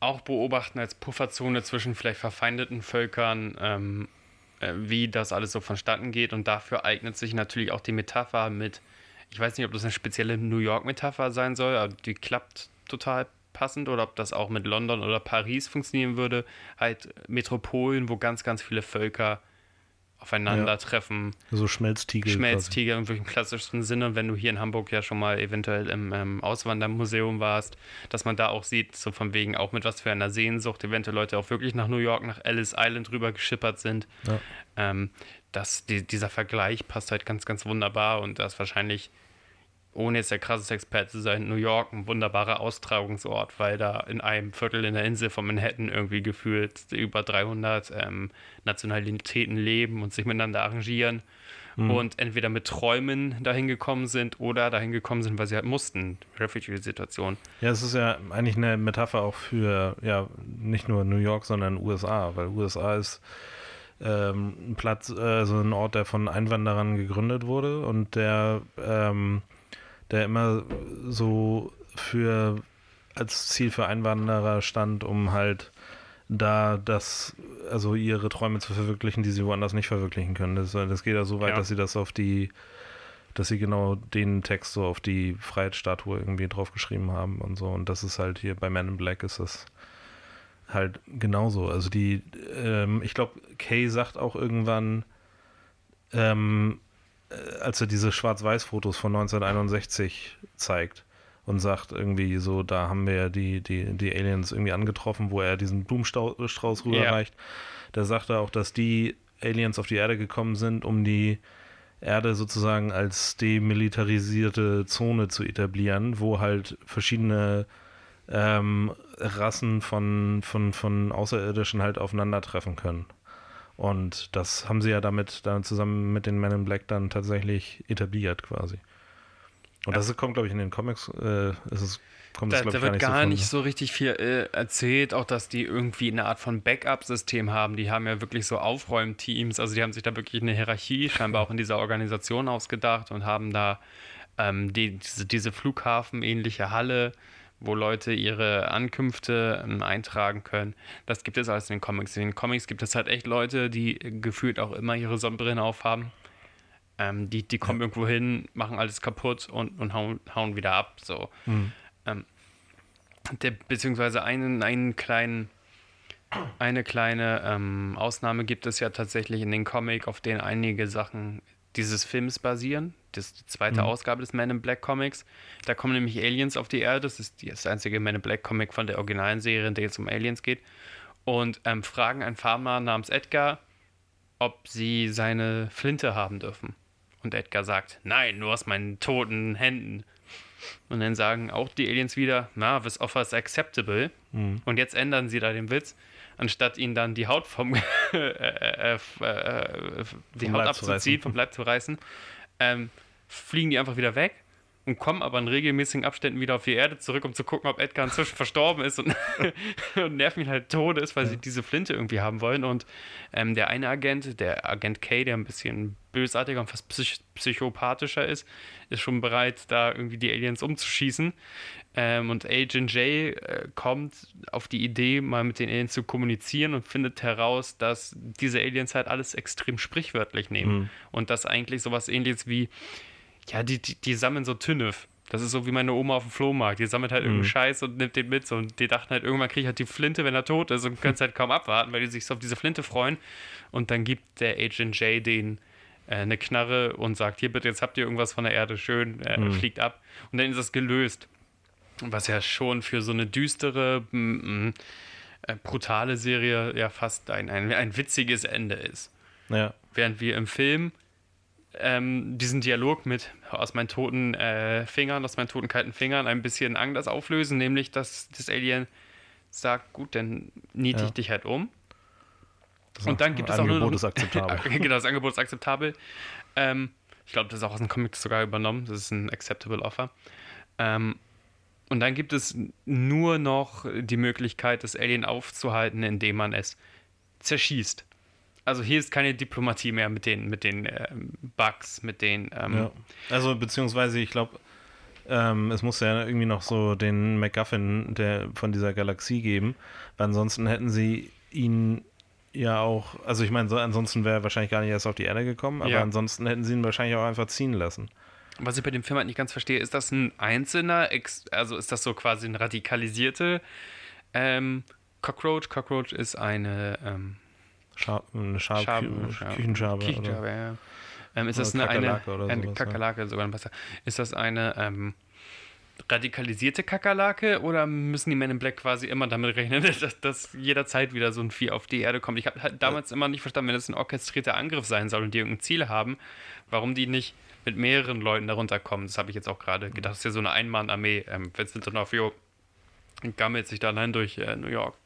auch beobachten als Pufferzone zwischen vielleicht verfeindeten Völkern, ähm, äh, wie das alles so vonstatten geht. Und dafür eignet sich natürlich auch die Metapher mit ich weiß nicht, ob das eine spezielle New York-Metapher sein soll, aber die klappt total passend oder ob das auch mit London oder Paris funktionieren würde. Halt Metropolen, wo ganz, ganz viele Völker aufeinandertreffen. Ja, so Schmelztiegel. Schmelztiegel im wirklich klassischsten Sinne. Und wenn du hier in Hamburg ja schon mal eventuell im ähm, Auswandermuseum warst, dass man da auch sieht, so von wegen auch mit was für einer Sehnsucht eventuell Leute auch wirklich nach New York, nach Ellis Island rüber geschippert sind. Ja. Ähm, das, die, dieser Vergleich passt halt ganz, ganz wunderbar und das wahrscheinlich ohne jetzt der krasseste Experte zu sein, New York ein wunderbarer Austragungsort, weil da in einem Viertel in der Insel von Manhattan irgendwie gefühlt über 300 ähm, Nationalitäten leben und sich miteinander arrangieren mhm. und entweder mit Träumen dahin gekommen sind oder dahin gekommen sind, weil sie halt mussten. Refugee-Situation. Ja, es ist ja eigentlich eine Metapher auch für ja nicht nur New York, sondern USA, weil USA ist ähm, ein Platz, also ein Ort, der von Einwanderern gegründet wurde und der ähm, der immer so für als Ziel für Einwanderer stand, um halt da das, also ihre Träume zu verwirklichen, die sie woanders nicht verwirklichen können. Das, das geht ja so weit, ja. dass sie das auf die, dass sie genau den Text so auf die Freiheitsstatue irgendwie draufgeschrieben haben und so. Und das ist halt hier bei Man in Black ist das halt genauso. Also die, ähm, ich glaube, Kay sagt auch irgendwann, ähm, äh, als er diese Schwarz-Weiß-Fotos von 1961 zeigt und sagt irgendwie so, da haben wir die, die, die Aliens irgendwie angetroffen, wo er diesen Blumenstrauß rüberreicht. Ja. Da sagt er auch, dass die Aliens auf die Erde gekommen sind, um die Erde sozusagen als demilitarisierte Zone zu etablieren, wo halt verschiedene ähm, Rassen von, von, von Außerirdischen halt aufeinandertreffen können. Und das haben sie ja damit dann zusammen mit den Men in Black dann tatsächlich etabliert quasi. Und ja. das kommt, glaube ich, in den Comics, äh, ist es kommt da, das, da wird gar, nicht, so, nicht so richtig viel äh, erzählt, auch dass die irgendwie eine Art von Backup-System haben. Die haben ja wirklich so Aufräumteams, also die haben sich da wirklich eine Hierarchie scheinbar auch in dieser Organisation ausgedacht und haben da ähm, die, diese, diese Flughafen-ähnliche Halle, wo Leute ihre Ankünfte ähm, eintragen können. Das gibt es alles in den Comics. In den Comics gibt es halt echt Leute, die gefühlt auch immer ihre Sonnenbrillen aufhaben. Ähm, die, die kommen ja. irgendwo hin, machen alles kaputt und, und hauen, hauen wieder ab. So. Mhm. Ähm, der, beziehungsweise einen, einen kleinen, eine kleine ähm, Ausnahme gibt es ja tatsächlich in den Comic, auf denen einige Sachen dieses Films basieren. Das ist die zweite mhm. Ausgabe des Man in Black Comics. Da kommen nämlich Aliens auf die Erde. Das ist das einzige Man in Black Comic von der originalen Serie, in der es um Aliens geht. Und ähm, fragen einen Farmer namens Edgar, ob sie seine Flinte haben dürfen. Und Edgar sagt, nein, nur aus meinen toten Händen. Und dann sagen auch die Aliens wieder, na, this offer is acceptable. Mhm. Und jetzt ändern sie da den Witz. Anstatt ihnen dann die Haut vom äh, äh, äh, die vom Haut abzuziehen, vom Leib zu reißen, ähm, fliegen die einfach wieder weg und kommen aber in regelmäßigen Abständen wieder auf die Erde zurück, um zu gucken, ob Edgar inzwischen verstorben ist und, und nerven ihn halt tot ist, weil ja. sie diese Flinte irgendwie haben wollen. Und ähm, der eine Agent, der Agent K, der ein bisschen bösartiger und fast psych psychopathischer ist, ist schon bereit, da irgendwie die Aliens umzuschießen. Ähm, und Agent J äh, kommt auf die Idee, mal mit den Aliens zu kommunizieren und findet heraus, dass diese Aliens halt alles extrem sprichwörtlich nehmen. Mhm. Und das eigentlich sowas ähnliches wie ja, die, die, die sammeln so Tünnef. Das ist so wie meine Oma auf dem Flohmarkt. Die sammelt halt mhm. irgendeinen Scheiß und nimmt den mit. So. Und die dachten halt, irgendwann kriege ich halt die Flinte, wenn er tot ist und können es halt kaum abwarten, weil die sich so auf diese Flinte freuen. Und dann gibt der Agent J den äh, eine Knarre und sagt, hier bitte, jetzt habt ihr irgendwas von der Erde, schön, äh, mhm. fliegt ab. Und dann ist das gelöst. Was ja schon für so eine düstere, äh, brutale Serie ja fast ein, ein, ein witziges Ende ist. Ja. Während wir im Film ähm, diesen Dialog mit aus meinen toten äh, Fingern, aus meinen toten kalten Fingern ein bisschen anders auflösen, nämlich dass das Alien sagt, gut, dann niete ja. ich dich halt um. Das und dann gibt es auch nur Angebot ist akzeptabel. genau, das Angebot ist akzeptabel. Ähm, ich glaube, das ist auch aus dem Comic sogar übernommen. Das ist ein acceptable Offer. Ähm, und dann gibt es nur noch die Möglichkeit, das Alien aufzuhalten, indem man es zerschießt also hier ist keine Diplomatie mehr mit den, mit den ähm, Bugs, mit den. Ähm ja. Also beziehungsweise ich glaube, ähm, es muss ja irgendwie noch so den MacGuffin der, von dieser Galaxie geben, weil ansonsten hätten sie ihn ja auch, also ich meine, so, ansonsten wäre er wahrscheinlich gar nicht erst auf die Erde gekommen, aber ja. ansonsten hätten sie ihn wahrscheinlich auch einfach ziehen lassen. Was ich bei dem Film halt nicht ganz verstehe, ist das ein einzelner, also ist das so quasi ein radikalisierte ähm, Cockroach? Cockroach ist eine ähm, Schab, eine Schab, Schab, Kü Küchenschabe. Küchenschabe, ja. Ähm, ist das eine, eine, eine sowas, Kakerlake, ja. sogar besser. Ist das eine ähm, radikalisierte Kakerlake oder müssen die Men in Black quasi immer damit rechnen, dass, dass jederzeit wieder so ein Vieh auf die Erde kommt? Ich habe halt damals ja. immer nicht verstanden, wenn das ein orchestrierter Angriff sein soll und die irgendein Ziel haben, warum die nicht mit mehreren Leuten darunter kommen. Das habe ich jetzt auch gerade gedacht. Das ist ja so eine Einmann-Armee. Ähm, Vincent D'Onofrio gammelt sich da allein durch äh, New York.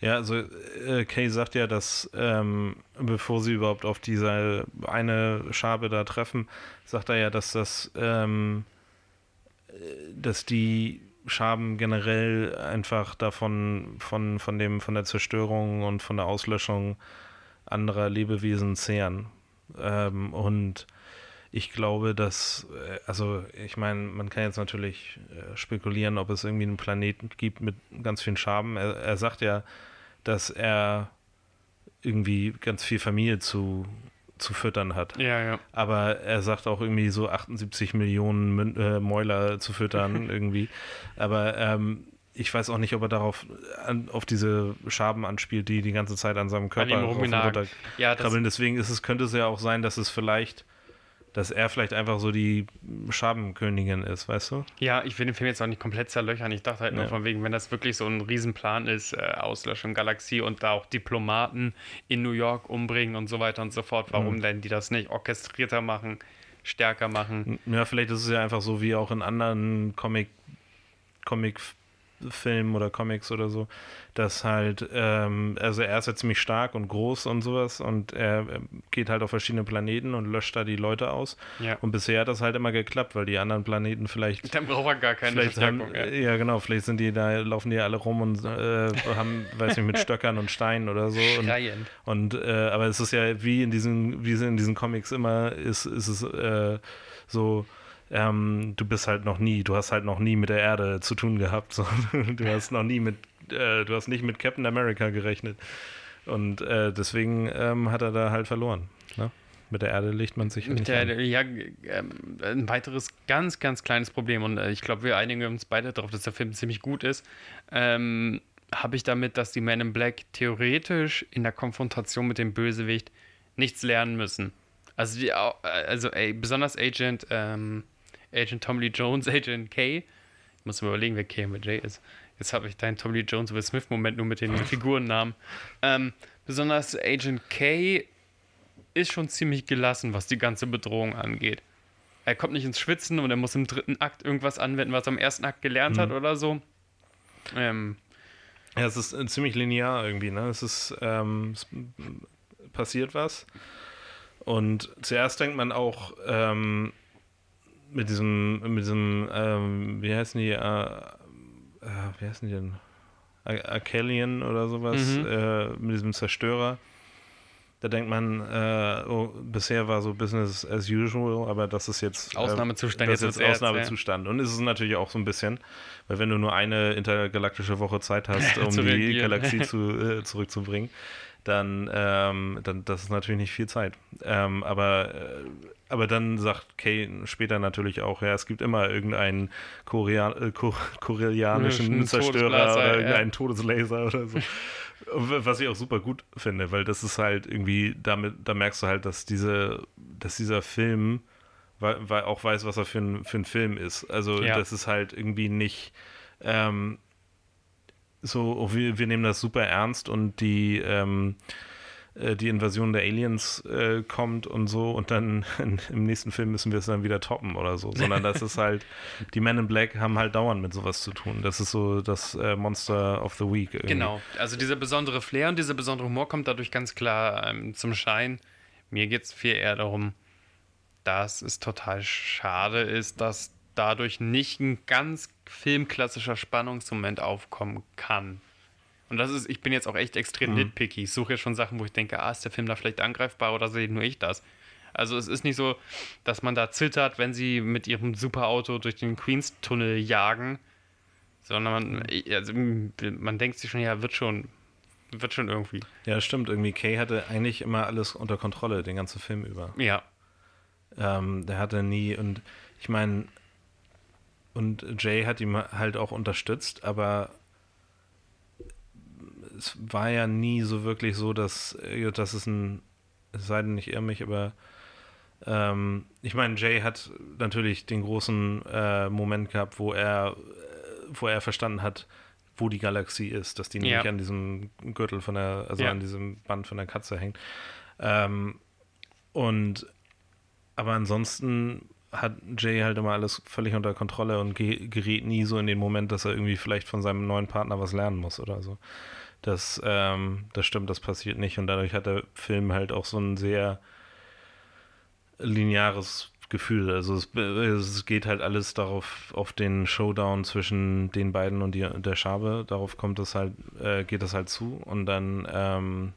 Ja, also äh, Kay sagt ja, dass ähm, bevor sie überhaupt auf diese eine Schabe da treffen, sagt er ja, dass das, ähm, äh, dass die Schaben generell einfach davon von, von dem, von der Zerstörung und von der Auslöschung anderer Lebewesen zehren. Ähm, und ich glaube, dass, äh, also ich meine, man kann jetzt natürlich äh, spekulieren, ob es irgendwie einen Planeten gibt mit ganz vielen Schaben. Er, er sagt ja, dass er irgendwie ganz viel Familie zu, zu füttern hat. Ja, ja. Aber er sagt auch irgendwie so 78 Millionen Mün äh, Mäuler zu füttern irgendwie. Aber ähm, ich weiß auch nicht, ob er darauf an, auf diese Schaben anspielt, die die ganze Zeit an seinem Körper An runter Ja, krabbeln. Deswegen ist es, könnte es ja auch sein, dass es vielleicht, dass er vielleicht einfach so die Schabenkönigin ist, weißt du? ja, ich will den Film jetzt auch nicht komplett zerlöchern. Ich dachte halt nur Ja. von wegen, wenn das wirklich so ein Riesenplan ist, äh, Auslöschung Galaxie und da auch Diplomaten in New York umbringen und so weiter und so fort, warum Mhm. denn die das nicht orchestrierter machen, stärker machen? Ja, vielleicht ist es ja einfach so wie auch in anderen Comic, Comic-Filmen oder Comics oder so, dass halt, ähm, also er ist ja ziemlich stark und groß und sowas und er er geht halt auf verschiedene Planeten und löscht da die Leute aus. Ja. Und bisher hat das halt immer geklappt, weil die anderen Planeten vielleicht Dann braucht er gar keine Verstärkung. ja. ja, genau, vielleicht sind die da, laufen die alle rum und äh, haben, weiß nicht, mit Stöckern und Steinen oder so. Und, Schreiend. und äh, aber es ist ja wie in diesen, wie es in diesen Comics immer ist, ist es äh, so, ähm, du bist halt noch nie, du hast halt noch nie mit der Erde zu tun gehabt. So. Du hast noch nie mit, äh, du hast nicht mit Captain America gerechnet. Und äh, deswegen ähm, hat er da halt verloren. Ne? Mit der Erde legt man sich Mit nicht der, an. ja, ähm, ein weiteres ganz, ganz kleines Problem und äh, ich glaube, wir einigen uns beide darauf, dass der Film ziemlich gut ist. Ähm, Habe ich damit, dass die Men in Black theoretisch in der Konfrontation mit dem Bösewicht nichts lernen müssen. Also, die, äh, also ey, besonders Agent, ähm, Agent Tom Lee Jones, Agent K. Ich muss mir überlegen, wer K und wer J ist. Jetzt habe ich deinen Tom Lee Jones Will Smith Moment nur mit den Figurennamen. Ähm, besonders Agent K ist schon ziemlich gelassen, was die ganze Bedrohung angeht. Er kommt nicht ins Schwitzen und er muss im dritten Akt irgendwas anwenden, was er im ersten Akt gelernt hat oder so. Ähm, Ja, es ist äh, ziemlich linear irgendwie, ne? Es ist, ähm, es passiert was. Und zuerst denkt man auch ähm, mit diesem, mit diesem, ähm, wie heißen die, äh, äh, wie heißen die denn? Ar- Arkelian oder sowas, Mhm. äh, mit diesem Zerstörer. Da denkt man, äh, oh, bisher war so Business as usual, aber das ist jetzt äh, Ausnahmezustand, Das ist jetzt Ausnahmezustand. Und ist es natürlich auch so ein bisschen, weil wenn du nur eine intergalaktische Woche Zeit hast, um die. Galaxie zu, äh, zurückzubringen, dann, ähm, dann das ist natürlich nicht viel Zeit. Ähm, aber, äh, aber dann sagt Kay später natürlich auch, ja, es gibt immer irgendeinen Korea äh, Ko koreanischen Einen Zerstörer oder ja. irgendeinen Todeslaser oder so. Was ich auch super gut finde, weil das ist halt irgendwie, damit, da merkst du halt, dass diese, dass dieser Film weil, weil auch weiß, was er für ein, für ein Film ist. Also Ja. das ist halt irgendwie nicht ähm, so, oh, wir, wir nehmen das super ernst und die, ähm, äh, die Invasion der Aliens äh, kommt und so und dann im nächsten Film müssen wir es dann wieder toppen oder so, sondern das ist halt, die Men in Black haben halt dauernd mit sowas zu tun. Das ist so das äh, Monster of the Week. Irgendwie. Genau, also dieser besondere Flair und dieser besondere Humor kommt dadurch ganz klar ähm, zum Schein. Mir geht es viel eher darum, dass es total schade ist, dass dadurch nicht ein ganz filmklassischer Spannungsmoment aufkommen kann. Und das ist, ich bin jetzt auch echt extrem Mhm. nitpicky. Ich suche ja schon Sachen, wo ich denke, ah, ist der Film da vielleicht angreifbar oder sehe nur ich das? Also es ist nicht so, dass man da zittert, wenn sie mit ihrem Superauto durch den Queens-Tunnel jagen, sondern man, also, man denkt sich schon, ja, wird schon, wird schon irgendwie. Ja, stimmt. Irgendwie Kay hatte eigentlich immer alles unter Kontrolle, den ganzen Film über. Ja, Ähm, der hatte nie, und ich meine, und Jay hat ihm halt auch unterstützt, aber es war ja nie so wirklich so, dass, äh, dass es ein, es sei denn, ich irre mich, aber ähm, ich meine, Jay hat natürlich den großen äh, Moment gehabt, wo er, äh, wo er verstanden hat, wo die Galaxie ist, dass die Ja. nämlich an diesem Gürtel von der, also Ja. an diesem Band von der Katze hängt. Ähm, und aber ansonsten hat Jay halt immer alles völlig unter Kontrolle und ge gerät nie so in den Moment, dass er irgendwie vielleicht von seinem neuen Partner was lernen muss oder so. Das, ähm, das stimmt, das passiert nicht. Und dadurch hat der Film halt auch so ein sehr lineares Gefühl. Also es, es geht halt alles darauf, auf den Showdown zwischen den beiden und die, der Schabe. Darauf kommt es halt, äh, geht es halt zu und dann, ähm,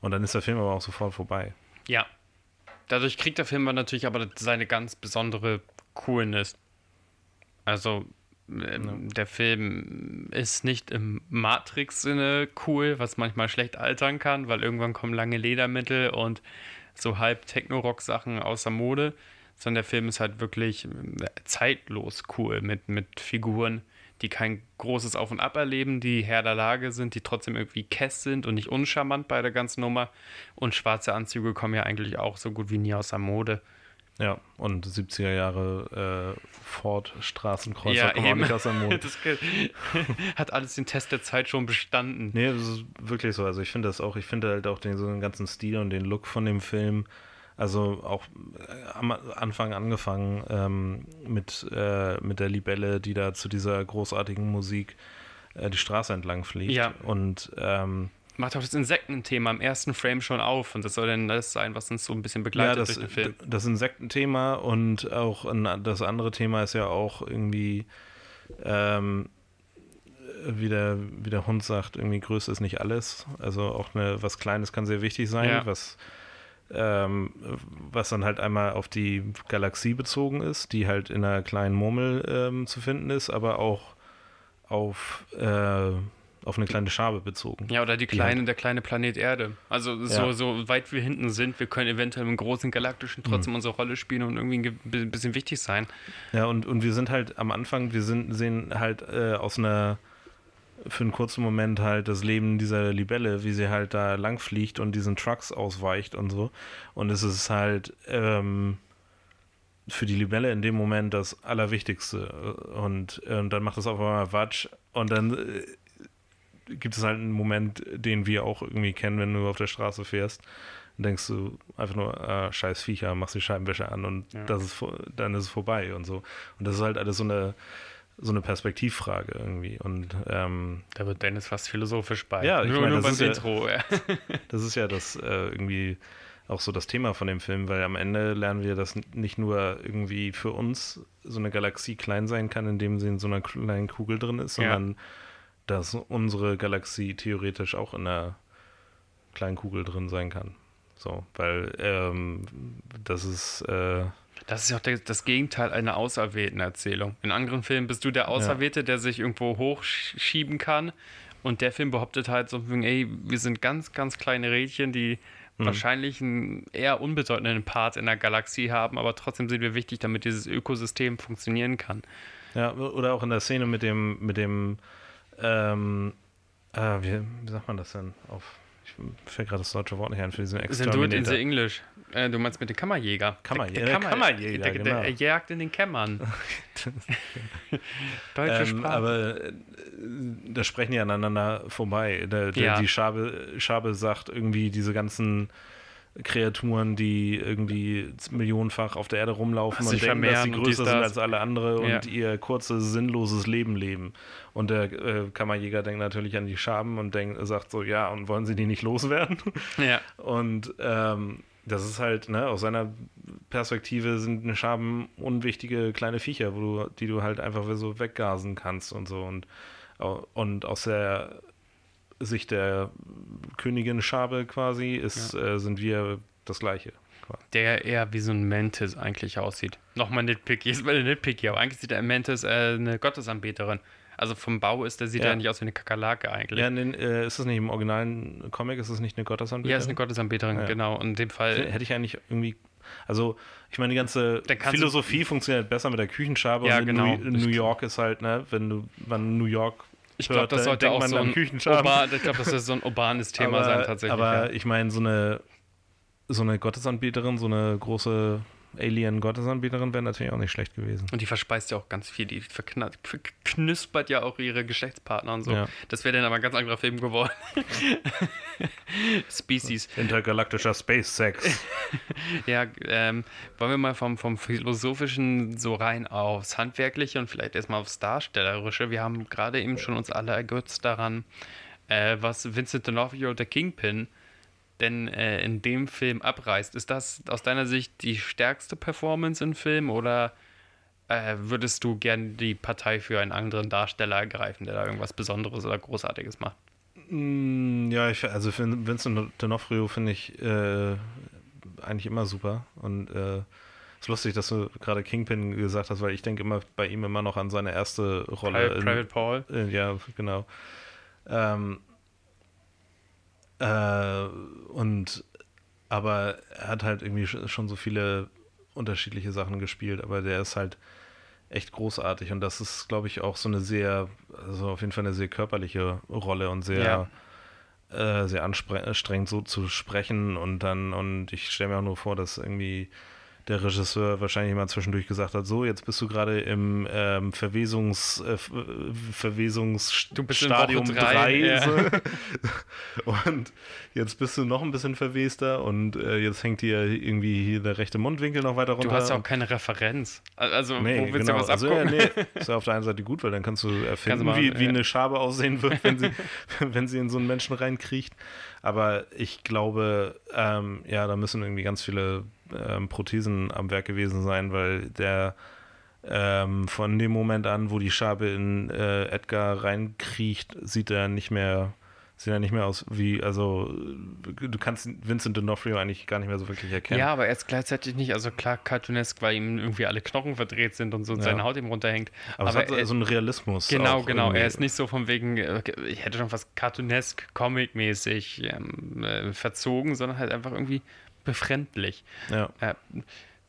und dann ist der Film aber auch sofort vorbei. ja. Dadurch kriegt der Film natürlich aber seine ganz besondere Coolness. Also, ähm, der Film ist nicht im Matrix-Sinne cool, was manchmal schlecht altern kann, weil irgendwann kommen lange Ledermittel und so halb Techno-Rock-Sachen außer Mode, sondern der Film ist halt wirklich äh, zeitlos cool mit, mit Figuren, die kein großes Auf und Ab erleben, die Herr der Lage sind, die trotzdem irgendwie kess sind und nicht uncharmant bei der ganzen Nummer. Und schwarze Anzüge kommen ja eigentlich auch so gut wie nie aus der Mode. Ja, und 70er Jahre äh, Ford Straßenkreuzer Ja, kommen auch eben. nicht aus der Mode. Das hat alles den Test der Zeit schon bestanden. Nee, das ist wirklich so. Also ich finde das auch, ich finde halt auch den so den ganzen Stil und den Look von dem Film. Also auch äh, am Anfang angefangen ähm, mit, äh, mit der Libelle, die da zu dieser großartigen Musik äh, die Straße entlang fliegt. Ja. Und ähm, Macht auch das Insektenthema im ersten Frame schon auf und das soll dann das sein, was uns so ein bisschen ja, begleitet das, durch den Film. das Insektenthema und auch ein, das andere Thema ist ja auch irgendwie ähm, wie der, wie der Hund sagt, irgendwie Größe ist nicht alles. Also auch eine, was Kleines kann sehr wichtig sein, Ja. was, ähm, was dann halt einmal auf die Galaxie bezogen ist, die halt in einer kleinen Murmel ähm, zu finden ist, aber auch auf, äh, auf eine kleine Schabe bezogen. Ja, oder die Die kleine, der kleine Planet Erde. Also so, Ja. so weit wir hinten sind, wir können eventuell im großen Galaktischen Mhm. trotzdem unsere Rolle spielen und irgendwie ein bisschen wichtig sein. Ja, und, und wir sind halt am Anfang, wir sind, sehen halt äh, aus einer, für einen kurzen Moment halt das Leben dieser Libelle, wie sie halt da lang fliegt und diesen Trucks ausweicht und so. Und es ist halt ähm, für die Libelle in dem Moment das Allerwichtigste. Und, äh, und dann macht es auf einmal Watsch und dann äh, gibt es halt einen Moment, den wir auch irgendwie kennen, wenn du auf der Straße fährst. Dann denkst du einfach nur, ah, scheiß Viecher, machst die Scheibenwäsche an und Ja. das ist, dann ist es vorbei und so. Und das ist halt alles so eine, so eine Perspektivfrage irgendwie. Und ähm, Da wird Dennis fast philosophisch bei. Ja, ich nur, meine, nur das beim ist ja- Intro. Ja. das ist ja das äh, irgendwie auch so das Thema von dem Film, weil am Ende lernen wir, dass nicht nur irgendwie für uns so eine Galaxie klein sein kann, indem sie in so einer kleinen Kugel drin ist, Ja. sondern dass unsere Galaxie theoretisch auch in einer kleinen Kugel drin sein kann. So, weil ähm, das ist äh, Das ist ja auch das Gegenteil einer auserwählten Erzählung. In anderen Filmen bist du der Auserwählte, der sich irgendwo hochschieben kann. Und der Film behauptet halt so, ey, wir sind ganz, ganz kleine Rädchen, die Mhm. wahrscheinlich einen eher unbedeutenden Part in der Galaxie haben, aber trotzdem sind wir wichtig, damit dieses Ökosystem funktionieren kann. Ja, oder auch in der Szene mit dem, mit dem, ähm, äh, wie, wie sagt man das denn? Auf, ich fällt gerade das deutsche Wort nicht ein für diesen Sind du in the Exterminator. English? Äh, du meinst mit dem Kammerjäger. Kammerjäger, Der, der Kammer, Kammerjäger, der, der, genau. jagt in den Kämmern. Deutsche Ähm, Sprache. aber äh, da sprechen die aneinander vorbei. Der, der, Ja. Die Schabe, Schabe sagt irgendwie diese ganzen Kreaturen, die irgendwie millionenfach auf der Erde rumlaufen Sich und denken, dass sie größer sind als alle andere Ja. und ihr kurzes, sinnloses Leben leben. Und der äh, Kammerjäger denkt natürlich an die Schaben und denkt, sagt so, ja, und wollen sie die nicht loswerden? ja. Und ähm, das ist halt, ne, aus seiner Perspektive sind Schaben unwichtige kleine Viecher, wo du, die du halt einfach so weggasen kannst und so. Und, und aus der Sicht der Königin Schabe quasi ist, äh, sind wir das Gleiche. quasi. der eher wie so ein Mantis eigentlich aussieht. Nochmal Nitpicky, ist mal Nitpicky, aber eigentlich sieht der Mantis äh, eine Gottesanbeterin. Also vom Bau ist der sieht Ja. er nicht aus wie eine Kakerlake eigentlich. Ja, Ja, den, äh, ist das nicht im originalen Comic, ist das nicht eine Gottesanbeterin? ist eine Gottesanbeterin, Ja. genau. Und in dem Fall, Hätte ich eigentlich irgendwie. Also, ich meine, die ganze Philosophie funktioniert besser mit der Küchenschabe. Ja, und genau. New, New York ist halt, ne, wenn du, wenn New York. Ich glaube, das sollte auch so ein, urban, ich glaube, das ist so ein urbanes Thema aber, sein tatsächlich. Aber ja. ich meine, so eine, so eine Gottesanbeterin, so eine große Alien-Gottesanbeterin wäre natürlich auch nicht schlecht gewesen. Und die verspeist ja auch ganz viel. Die verknuspert ja auch ihre Geschlechtspartner und so. Ja. Das wäre dann aber ein ganz anderer Film geworden. Species. Intergalaktischer Space Sex. Ja, ähm, wollen wir mal vom, vom Philosophischen so rein aufs Handwerkliche und vielleicht erstmal aufs Darstellerische. Wir haben gerade eben schon uns alle ergötzt daran, äh, was Vincent D'Onofrio, der Kingpin, denn äh, in dem Film abreißt. Ist das aus deiner Sicht die stärkste Performance im Film oder äh, würdest du gern die Partei für einen anderen Darsteller ergreifen, der da irgendwas Besonderes oder Großartiges macht? Mm, ja, ich, also für Vincent D'Onofrio finde ich äh, eigentlich immer super. Und äh, es ist lustig, dass du gerade Kingpin gesagt hast, weil ich denke immer bei ihm immer noch an seine erste Rolle. Private, in- Private Paul? Äh, ja, genau. Ähm, äh, und aber er hat halt irgendwie sch- schon so viele unterschiedliche Sachen gespielt, aber der ist halt echt großartig und das ist, glaube ich, auch so eine sehr, also auf jeden Fall eine sehr körperliche Rolle und sehr, ja. äh, sehr anstrengend so zu sprechen und dann, und ich stelle mir auch nur vor, dass irgendwie der Regisseur wahrscheinlich mal zwischendurch gesagt hat, so, jetzt bist du gerade im ähm, Verwesungs, äh, Verwesungsstadium 3 ja. und jetzt bist du noch ein bisschen verwester und äh, jetzt hängt dir irgendwie hier der rechte Mundwinkel noch weiter runter. Du hast ja auch keine Referenz. Also, nee, wo willst genau. du was also, ja, nee, ist ja auf der einen Seite gut, weil dann kannst du erfinden, kannst du machen, wie, wie eine Schabe aussehen wird, wenn sie, wenn sie in so einen Menschen reinkriecht. Aber ich glaube, ähm, ja, da müssen irgendwie ganz viele ähm, Prothesen am Werk gewesen sein, weil der ähm, von dem Moment an, wo die Schabe in äh, Edgar reinkriecht, sieht er nicht mehr sieht er nicht mehr aus wie, also du kannst Vincent D'Onofrio eigentlich gar nicht mehr so wirklich erkennen. Ja, aber er ist gleichzeitig nicht, also klar cartoonesk, weil ihm irgendwie alle Knochen verdreht sind und so ja. seine Haut ihm runterhängt. Aber, aber es hat er, so einen Realismus. Genau, genau. Irgendwie. Er ist nicht so von wegen, äh, ich hätte schon fast cartoonesk, comic-mäßig ähm, äh, verzogen, sondern halt einfach irgendwie befremdlich. Ja. Äh,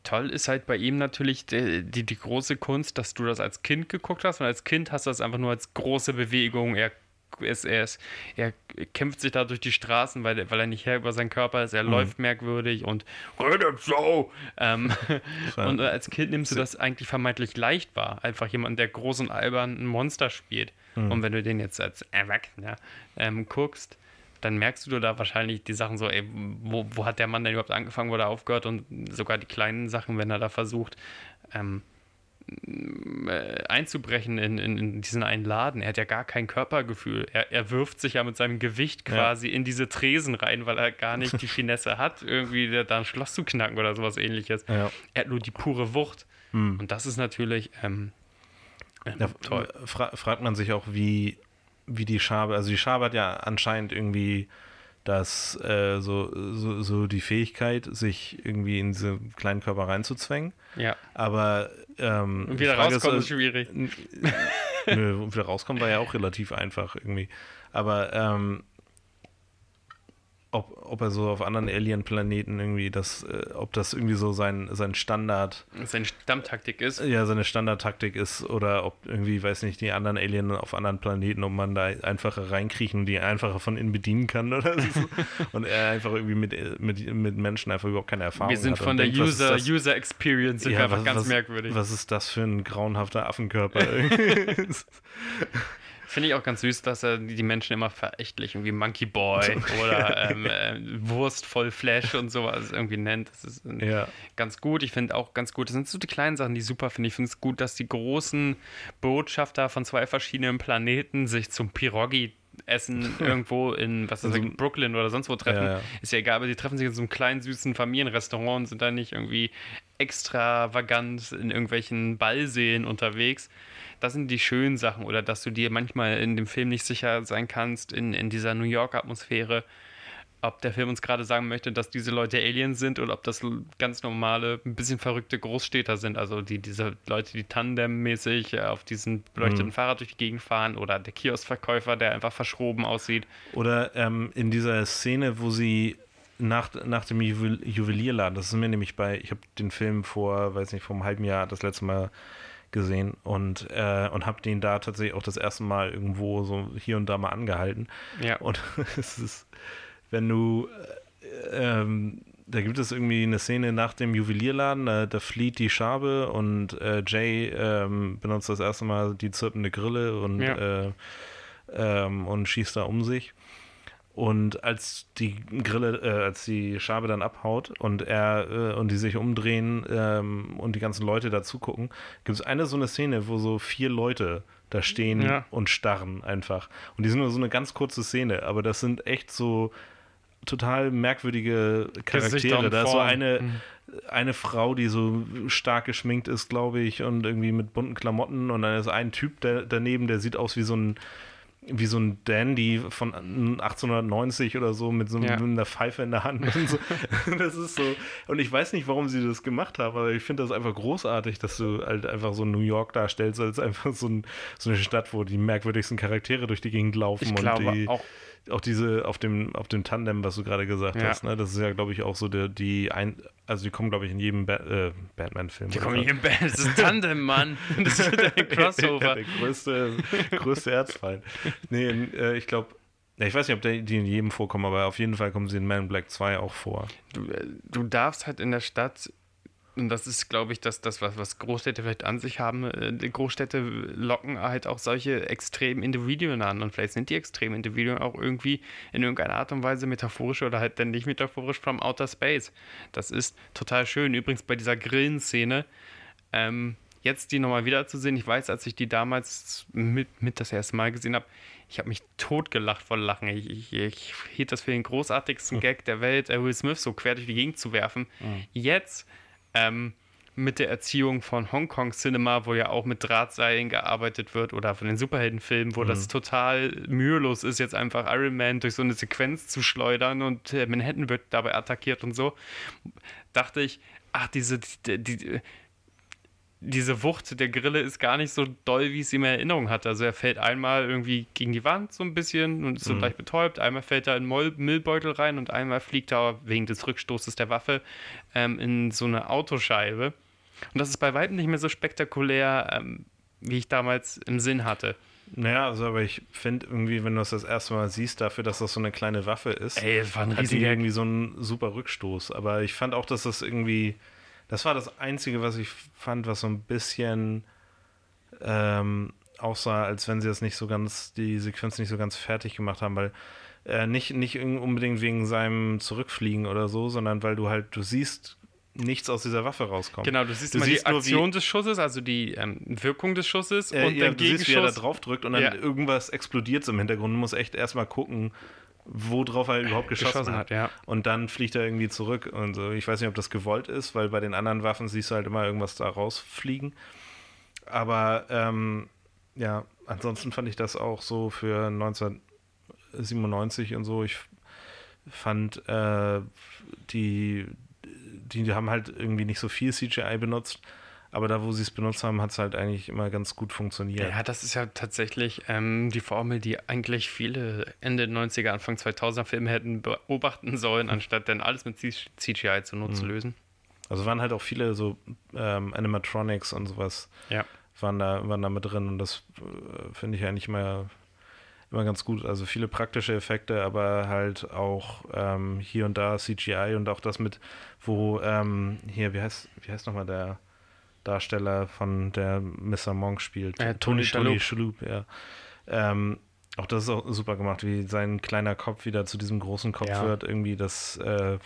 toll ist halt bei ihm natürlich die, die, die, große Kunst, dass du das als Kind geguckt hast und als Kind hast du das einfach nur als große Bewegung. Er, ist, er, ist, er kämpft sich da durch die Straßen, weil, weil er nicht her über seinen Körper ist. Er mhm. läuft merkwürdig und redet so. Ähm, und als Kind nimmst du das eigentlich vermeintlich leicht wahr. Einfach jemand, der groß und albern ein Monster spielt. Mhm. Und wenn du den jetzt als Erwachsener ähm, guckst, dann merkst du da wahrscheinlich die Sachen so, ey, wo, wo hat der Mann denn überhaupt angefangen, wo er aufgehört und sogar die kleinen Sachen, wenn er da versucht, ähm, äh, einzubrechen in, in, in, diesen einen Laden. Er hat ja gar kein Körpergefühl. Er, er wirft sich ja mit seinem Gewicht quasi ja. in diese Tresen rein, weil er gar nicht die Finesse hat, irgendwie da ein Schloss zu knacken oder sowas ähnliches. Ja. Er hat nur die pure Wucht. Hm. Und das ist natürlich ähm, ja, toll. Fra fragt man sich auch, wie wie die Schabe, also die Schabe hat ja anscheinend irgendwie das, äh, so, so, so, die Fähigkeit, sich irgendwie in diese kleinen Körper reinzuzwängen. Ja. Aber ähm, Und wieder rauskommen ist, ist schwierig. Nö, wieder rauskommen war ja auch relativ einfach irgendwie. Aber ähm, ob, ob er so auf anderen Alien-Planeten irgendwie das, äh, ob das irgendwie so sein, sein Standard. Seine Stammtaktik ist. Ja, seine Standardtaktik ist oder ob irgendwie, weiß nicht, die anderen Alien auf anderen Planeten, ob man da einfacher reinkriechen und die einfacher von innen bedienen kann oder so. und er einfach irgendwie mit, mit, mit Menschen einfach überhaupt keine Erfahrung hat. Wir sind von der denkt, User, User Experience ja, einfach was, ganz was, merkwürdig. Was ist das für ein grauenhafter Affenkörper? Finde ich auch ganz süß, dass er die Menschen immer verächtlich, wie Monkey Boy oder ähm, äh, Wurst voll Flash und sowas irgendwie nennt. Das ist äh, ja. ganz gut. Ich finde auch ganz gut, das sind so die kleinen Sachen, die super finde. Ich finde es gut, dass die großen Botschafter von zwei verschiedenen Planeten sich zum Pirogi Essen irgendwo in, was ich, also Brooklyn oder sonst wo treffen. Ja, ja. Ist ja egal, aber die treffen sich in so einem kleinen, süßen Familienrestaurant und sind da nicht irgendwie extravagant in irgendwelchen Ballseen unterwegs das sind die schönen Sachen oder dass du dir manchmal in dem Film nicht sicher sein kannst, in, in dieser New York-Atmosphäre, ob der Film uns gerade sagen möchte, dass diese Leute Aliens sind oder ob das ganz normale, ein bisschen verrückte Großstädter sind. Also die, diese Leute, die tandemmäßig auf diesem beleuchteten mhm. Fahrrad durch die Gegend fahren oder der Kioskverkäufer, der einfach verschroben aussieht. Oder ähm, in dieser Szene, wo sie nach, nach dem Juwelierladen, das ist mir nämlich bei, ich habe den Film vor, weiß nicht, vor einem halben Jahr das letzte Mal gesehen und, äh, und habe den da tatsächlich auch das erste Mal irgendwo so hier und da mal angehalten. Ja. Und es ist, wenn du, äh, ähm, da gibt es irgendwie eine Szene nach dem Juwelierladen, da, da flieht die Schabe und äh, Jay ähm, benutzt das erste Mal die zirpende Grille und, ja. Äh, ähm, und schießt da um sich. Und als die Grille, äh, als die Schabe dann abhaut und er äh, und die sich umdrehen ähm, und die ganzen Leute dazu gucken, gibt es eine so eine Szene, wo so vier Leute da stehen ja. und starren einfach. Und die sind nur so eine ganz kurze Szene, aber das sind echt so total merkwürdige Charaktere. Da ist so eine, mhm. eine Frau, die so stark geschminkt ist, glaube ich, und irgendwie mit bunten Klamotten. Und dann ist ein Typ der, daneben, der sieht aus wie so ein wie so ein Dandy von 1890 oder so mit so ja. einer Pfeife in der Hand und so. Das ist so. Und ich weiß nicht, warum sie das gemacht haben, aber ich finde das einfach großartig, dass du halt einfach so New York darstellst, als einfach so, ein, so, eine Stadt, wo die merkwürdigsten Charaktere durch die Gegend laufen ich und die, auch auch diese auf dem, auf dem Tandem, was du gerade gesagt Ja. hast, ne? das ist ja, glaube ich, auch so der, die ein, also die kommen, glaube ich, in jedem ba äh, Batman-Film. Die kommen hier im Band. Das ist Tandem, Mann. Das ist der Crossover. der größte, größte Erzfeind. Nee, in, äh, ich glaube, ich weiß nicht, ob die in jedem vorkommen, aber auf jeden Fall kommen sie in Man in Black 2 auch vor. Du, äh, du darfst halt in der Stadt, und das ist, glaube ich, das, das was, was Großstädte vielleicht an sich haben, äh, Großstädte locken halt auch solche extremen Individuen an. Und vielleicht sind die extremen Individuen auch irgendwie in irgendeiner Art und Weise metaphorisch oder halt dann nicht metaphorisch vom Outer Space. Das ist total schön. Übrigens bei dieser Grillenszene, ähm, jetzt die nochmal wiederzusehen. Ich weiß, als ich die damals mit, mit das erste Mal gesehen habe, ich habe mich totgelacht vor Lachen. Ich, ich, ich hielt das für den großartigsten Gag der Welt, äh, Will Smith so quer durch die Gegend zu werfen. Jetzt ähm, mit der Erziehung von Hongkong Cinema, wo ja auch mit Drahtseilen gearbeitet wird, oder von den Superheldenfilmen, wo das total mühelos ist, jetzt einfach Iron Man durch so eine Sequenz zu schleudern und äh, Manhattan wird dabei attackiert und so, dachte ich, ach, diese, die, die, diese Wucht der Grille ist gar nicht so doll, wie ich sie in Erinnerung hatte. Also er fällt einmal irgendwie gegen die Wand so ein bisschen und ist so leicht betäubt. Einmal fällt er in Moll Müllbeutel rein und einmal fliegt er wegen des Rückstoßes der Waffe ähm, in so eine Autoscheibe. Und das ist bei weitem nicht mehr so spektakulär, ähm, wie ich damals im Sinn hatte. Naja, also aber ich finde irgendwie, wenn du das das erste Mal siehst, dafür, dass das so eine kleine Waffe ist, Ey, das war ein hat die irgendwie so einen super Rückstoß. Aber ich fand auch, dass das irgendwie, das war das Einzige, was ich fand, was so ein bisschen ähm, aussah, als wenn sie das nicht so ganz, die Sequenz nicht so ganz fertig gemacht haben, weil äh, nicht, nicht unbedingt wegen seinem Zurückfliegen oder so, sondern weil du halt, du siehst nichts aus dieser Waffe rauskommen. Genau, du siehst Du siehst die Aktion des Schusses, also die ähm, Wirkung des Schusses Äh, und ja, der du siehst, wie er da Gegenschuss. drauf drückt und dann Ja. irgendwas explodiert im Hintergrund. Du musst echt erstmal gucken, wo drauf er überhaupt geschossen, Geschossen hat. hat, ja. Und dann fliegt er irgendwie zurück und so. Ich weiß nicht, ob das gewollt ist, weil bei den anderen Waffen siehst du halt immer irgendwas da rausfliegen. Aber ähm, ja, ansonsten fand ich das auch so für 1997 und so. Ich fand äh, die, die haben halt irgendwie nicht so viel CGI benutzt. Aber da, wo sie es benutzt haben, hat es halt eigentlich immer ganz gut funktioniert. Ja, das ist ja tatsächlich ähm, die Formel, die eigentlich viele Ende 90er, Anfang 2000er Filme hätten beobachten sollen, anstatt dann alles mit CGI zu Not zu lösen. Also waren halt auch viele so ähm, Animatronics und sowas Ja. waren da, waren da mit drin und das äh, finde ich eigentlich immer, immer ganz gut. Also viele praktische Effekte, aber halt auch ähm, hier und da CGI und auch das mit, wo ähm, hier, wie heißt, wie heißt nochmal der Darsteller von der Mr. Monk spielt? Äh, Tony Tony Shalhoub, ja. Ähm, auch das ist auch super gemacht, wie sein kleiner Kopf wieder zu diesem großen Kopf Ja. wird. Irgendwie das, äh,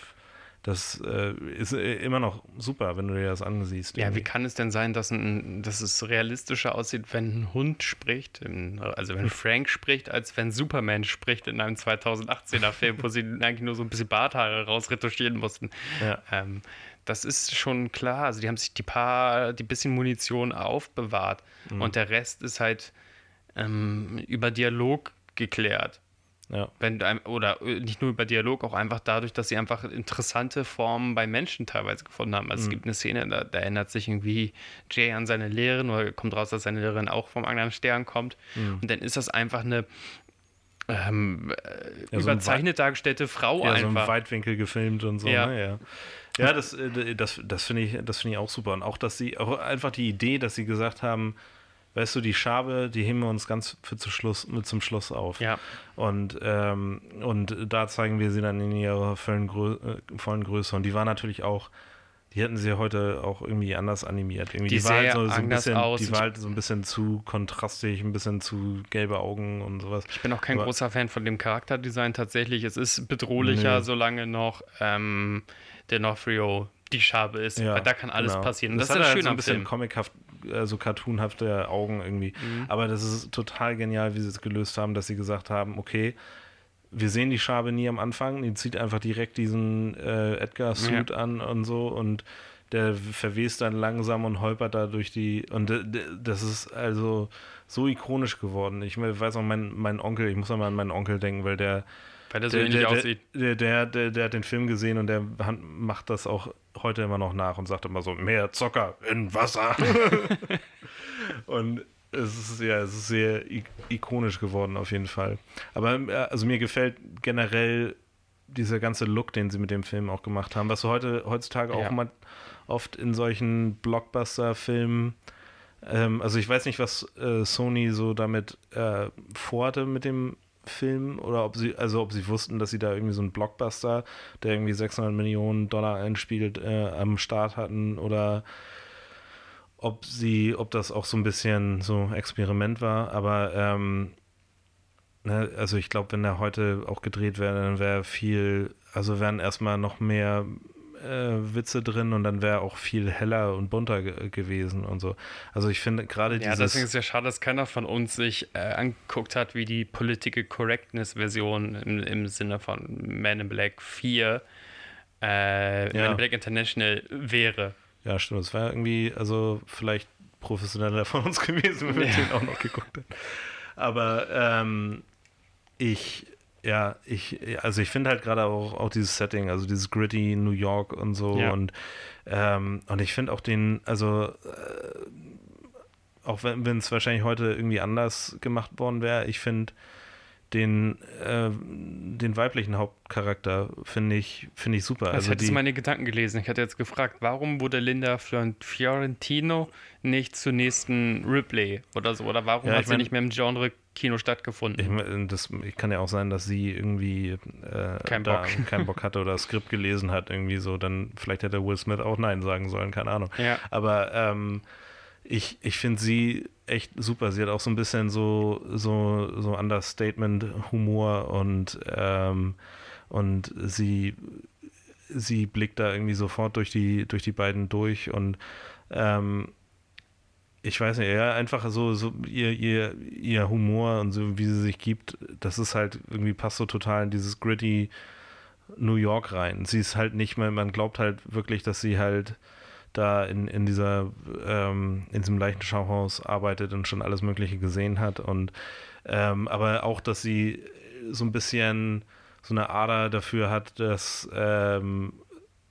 das äh, ist äh, immer noch super, wenn du dir das ansiehst. Ja, wie irgendwie. kann es denn sein, dass, ein, dass es realistischer aussieht, wenn ein Hund spricht, also wenn Frank spricht, als wenn Superman spricht in einem 2018er Film, wo sie eigentlich nur so ein bisschen Barthaare rausretuschieren mussten. Ja. Ähm, das ist schon klar. Also die haben sich die paar, die bisschen Munition aufbewahrt und der Rest ist halt ähm, über Dialog geklärt. Ja. Wenn, oder äh, nicht nur über Dialog, auch einfach dadurch, dass sie einfach interessante Formen bei Menschen teilweise gefunden haben. Also es gibt eine Szene, da, da erinnert sich irgendwie Jay an seine Lehrerin oder kommt raus, dass seine Lehrerin auch vom anderen Stern kommt. Und dann ist das einfach eine ähm, äh, Ja, so ein überzeichnet dargestellte Frau Ja, so im einfach. Weitwinkel gefilmt und so. Ja. Ne? Ja, ja das, äh, das, das finde ich, das finde ich auch super. Und auch, dass sie, auch einfach die Idee, dass sie gesagt haben, weißt du, die Schabe, die heben wir uns ganz für zu Schluss, mit zum Schluss auf. ja. Und, ähm, und da zeigen wir sie dann in ihrer vollen, Grö äh, vollen Größe. Und die war natürlich auch, die hätten sie heute auch irgendwie anders animiert. Irgendwie, Die die, war halt so, so ein bisschen, die war halt so ein bisschen zu kontrastig, ein bisschen zu gelbe Augen und sowas. Ich bin auch kein Aber- großer Fan von dem Charakterdesign tatsächlich. Es ist bedrohlicher, Nö. solange noch ähm, der Northrio die Schabe ist. Ja, weil da kann alles genau. passieren. Das, das, hat ist das halt so ein bisschen Film. comichaft, also cartoonhafte Augen irgendwie. Mhm. Aber das ist total genial, wie sie es gelöst haben, dass sie gesagt haben, okay, wir sehen die Schabe nie am Anfang, die zieht einfach direkt diesen äh, Edgar-Suit an und so und der verwest dann langsam und holpert da durch die und das ist also so ikonisch geworden. Ich weiß auch, mein, mein Onkel, ich muss auch mal an meinen Onkel denken, weil der Weil der so ähnlich der, aussieht. Der, der, der, der hat den Film gesehen und der macht das auch heute immer noch nach und sagt immer so, mehr Zocker in Wasser. und es ist ja, es ist sehr ikonisch geworden auf jeden Fall. Aber äh, also mir gefällt generell dieser ganze Look, den sie mit dem Film auch gemacht haben, was du heute heutzutage ja. auch mal oft in solchen Blockbuster-Filmen ähm, also ich weiß nicht, was äh, Sony so damit äh, vorhatte mit dem Film oder ob sie, also ob sie wussten, dass sie da irgendwie so einen Blockbuster, der irgendwie 600 Millionen Dollar einspielt, äh, am Start hatten oder ob sie, ob das auch so ein bisschen so Experiment war, aber ähm, ne, also ich glaube, wenn der heute auch gedreht wäre, dann wäre viel, also wären erstmal noch mehr äh, Witze drin und dann wäre auch viel heller und bunter ge gewesen und so. Also ich finde gerade dieses... Ja, deswegen ist es ja schade, dass keiner von uns sich äh, angeguckt hat, wie die Political Correctness Version im, im Sinne von Man in Black 4 äh, ja. Man in Black International wäre. Ja, stimmt. Es wäre irgendwie, also vielleicht professioneller von uns gewesen, wenn wir ja. den auch noch geguckt hätten. Aber ähm, ich ja, ich, also ich finde halt gerade auch, auch dieses Setting, also dieses gritty New York und so ja. und, ähm, und ich finde auch den, also äh, auch wenn es wahrscheinlich heute irgendwie anders gemacht worden wäre, ich finde den, äh, den weiblichen Hauptcharakter finde ich, finde ich super. Als also hättest du meine Gedanken gelesen. Ich hatte jetzt gefragt, warum wurde Linda Fiorentino nicht zur nächsten Ripley oder so? Oder warum ja, hat sie mein, nicht mehr im Genre Kino stattgefunden? Ich, das, ich kann ja auch sein, dass sie irgendwie äh, Kein da Bock. keinen Bock hatte oder das Skript gelesen hat, irgendwie so. Dann vielleicht hätte Will Smith auch Nein sagen sollen, keine Ahnung. Ja. Aber ähm, ich, ich finde sie echt super. Sie hat auch so ein bisschen so, so, so Understatement-Humor und, ähm, und sie, sie blickt da irgendwie sofort durch die, durch die beiden durch und ähm, ich weiß nicht, ja, einfach so, so ihr, ihr, ihr Humor und so, wie sie sich gibt, das ist halt irgendwie passt so total in dieses gritty New York rein. Sie ist halt nicht mehr, man glaubt halt wirklich, dass sie halt da in, in dieser, ähm, in diesem leichten Schauhaus arbeitet und schon alles Mögliche gesehen hat. Und ähm, aber auch, dass sie so ein bisschen so eine Ader dafür hat, dass ähm,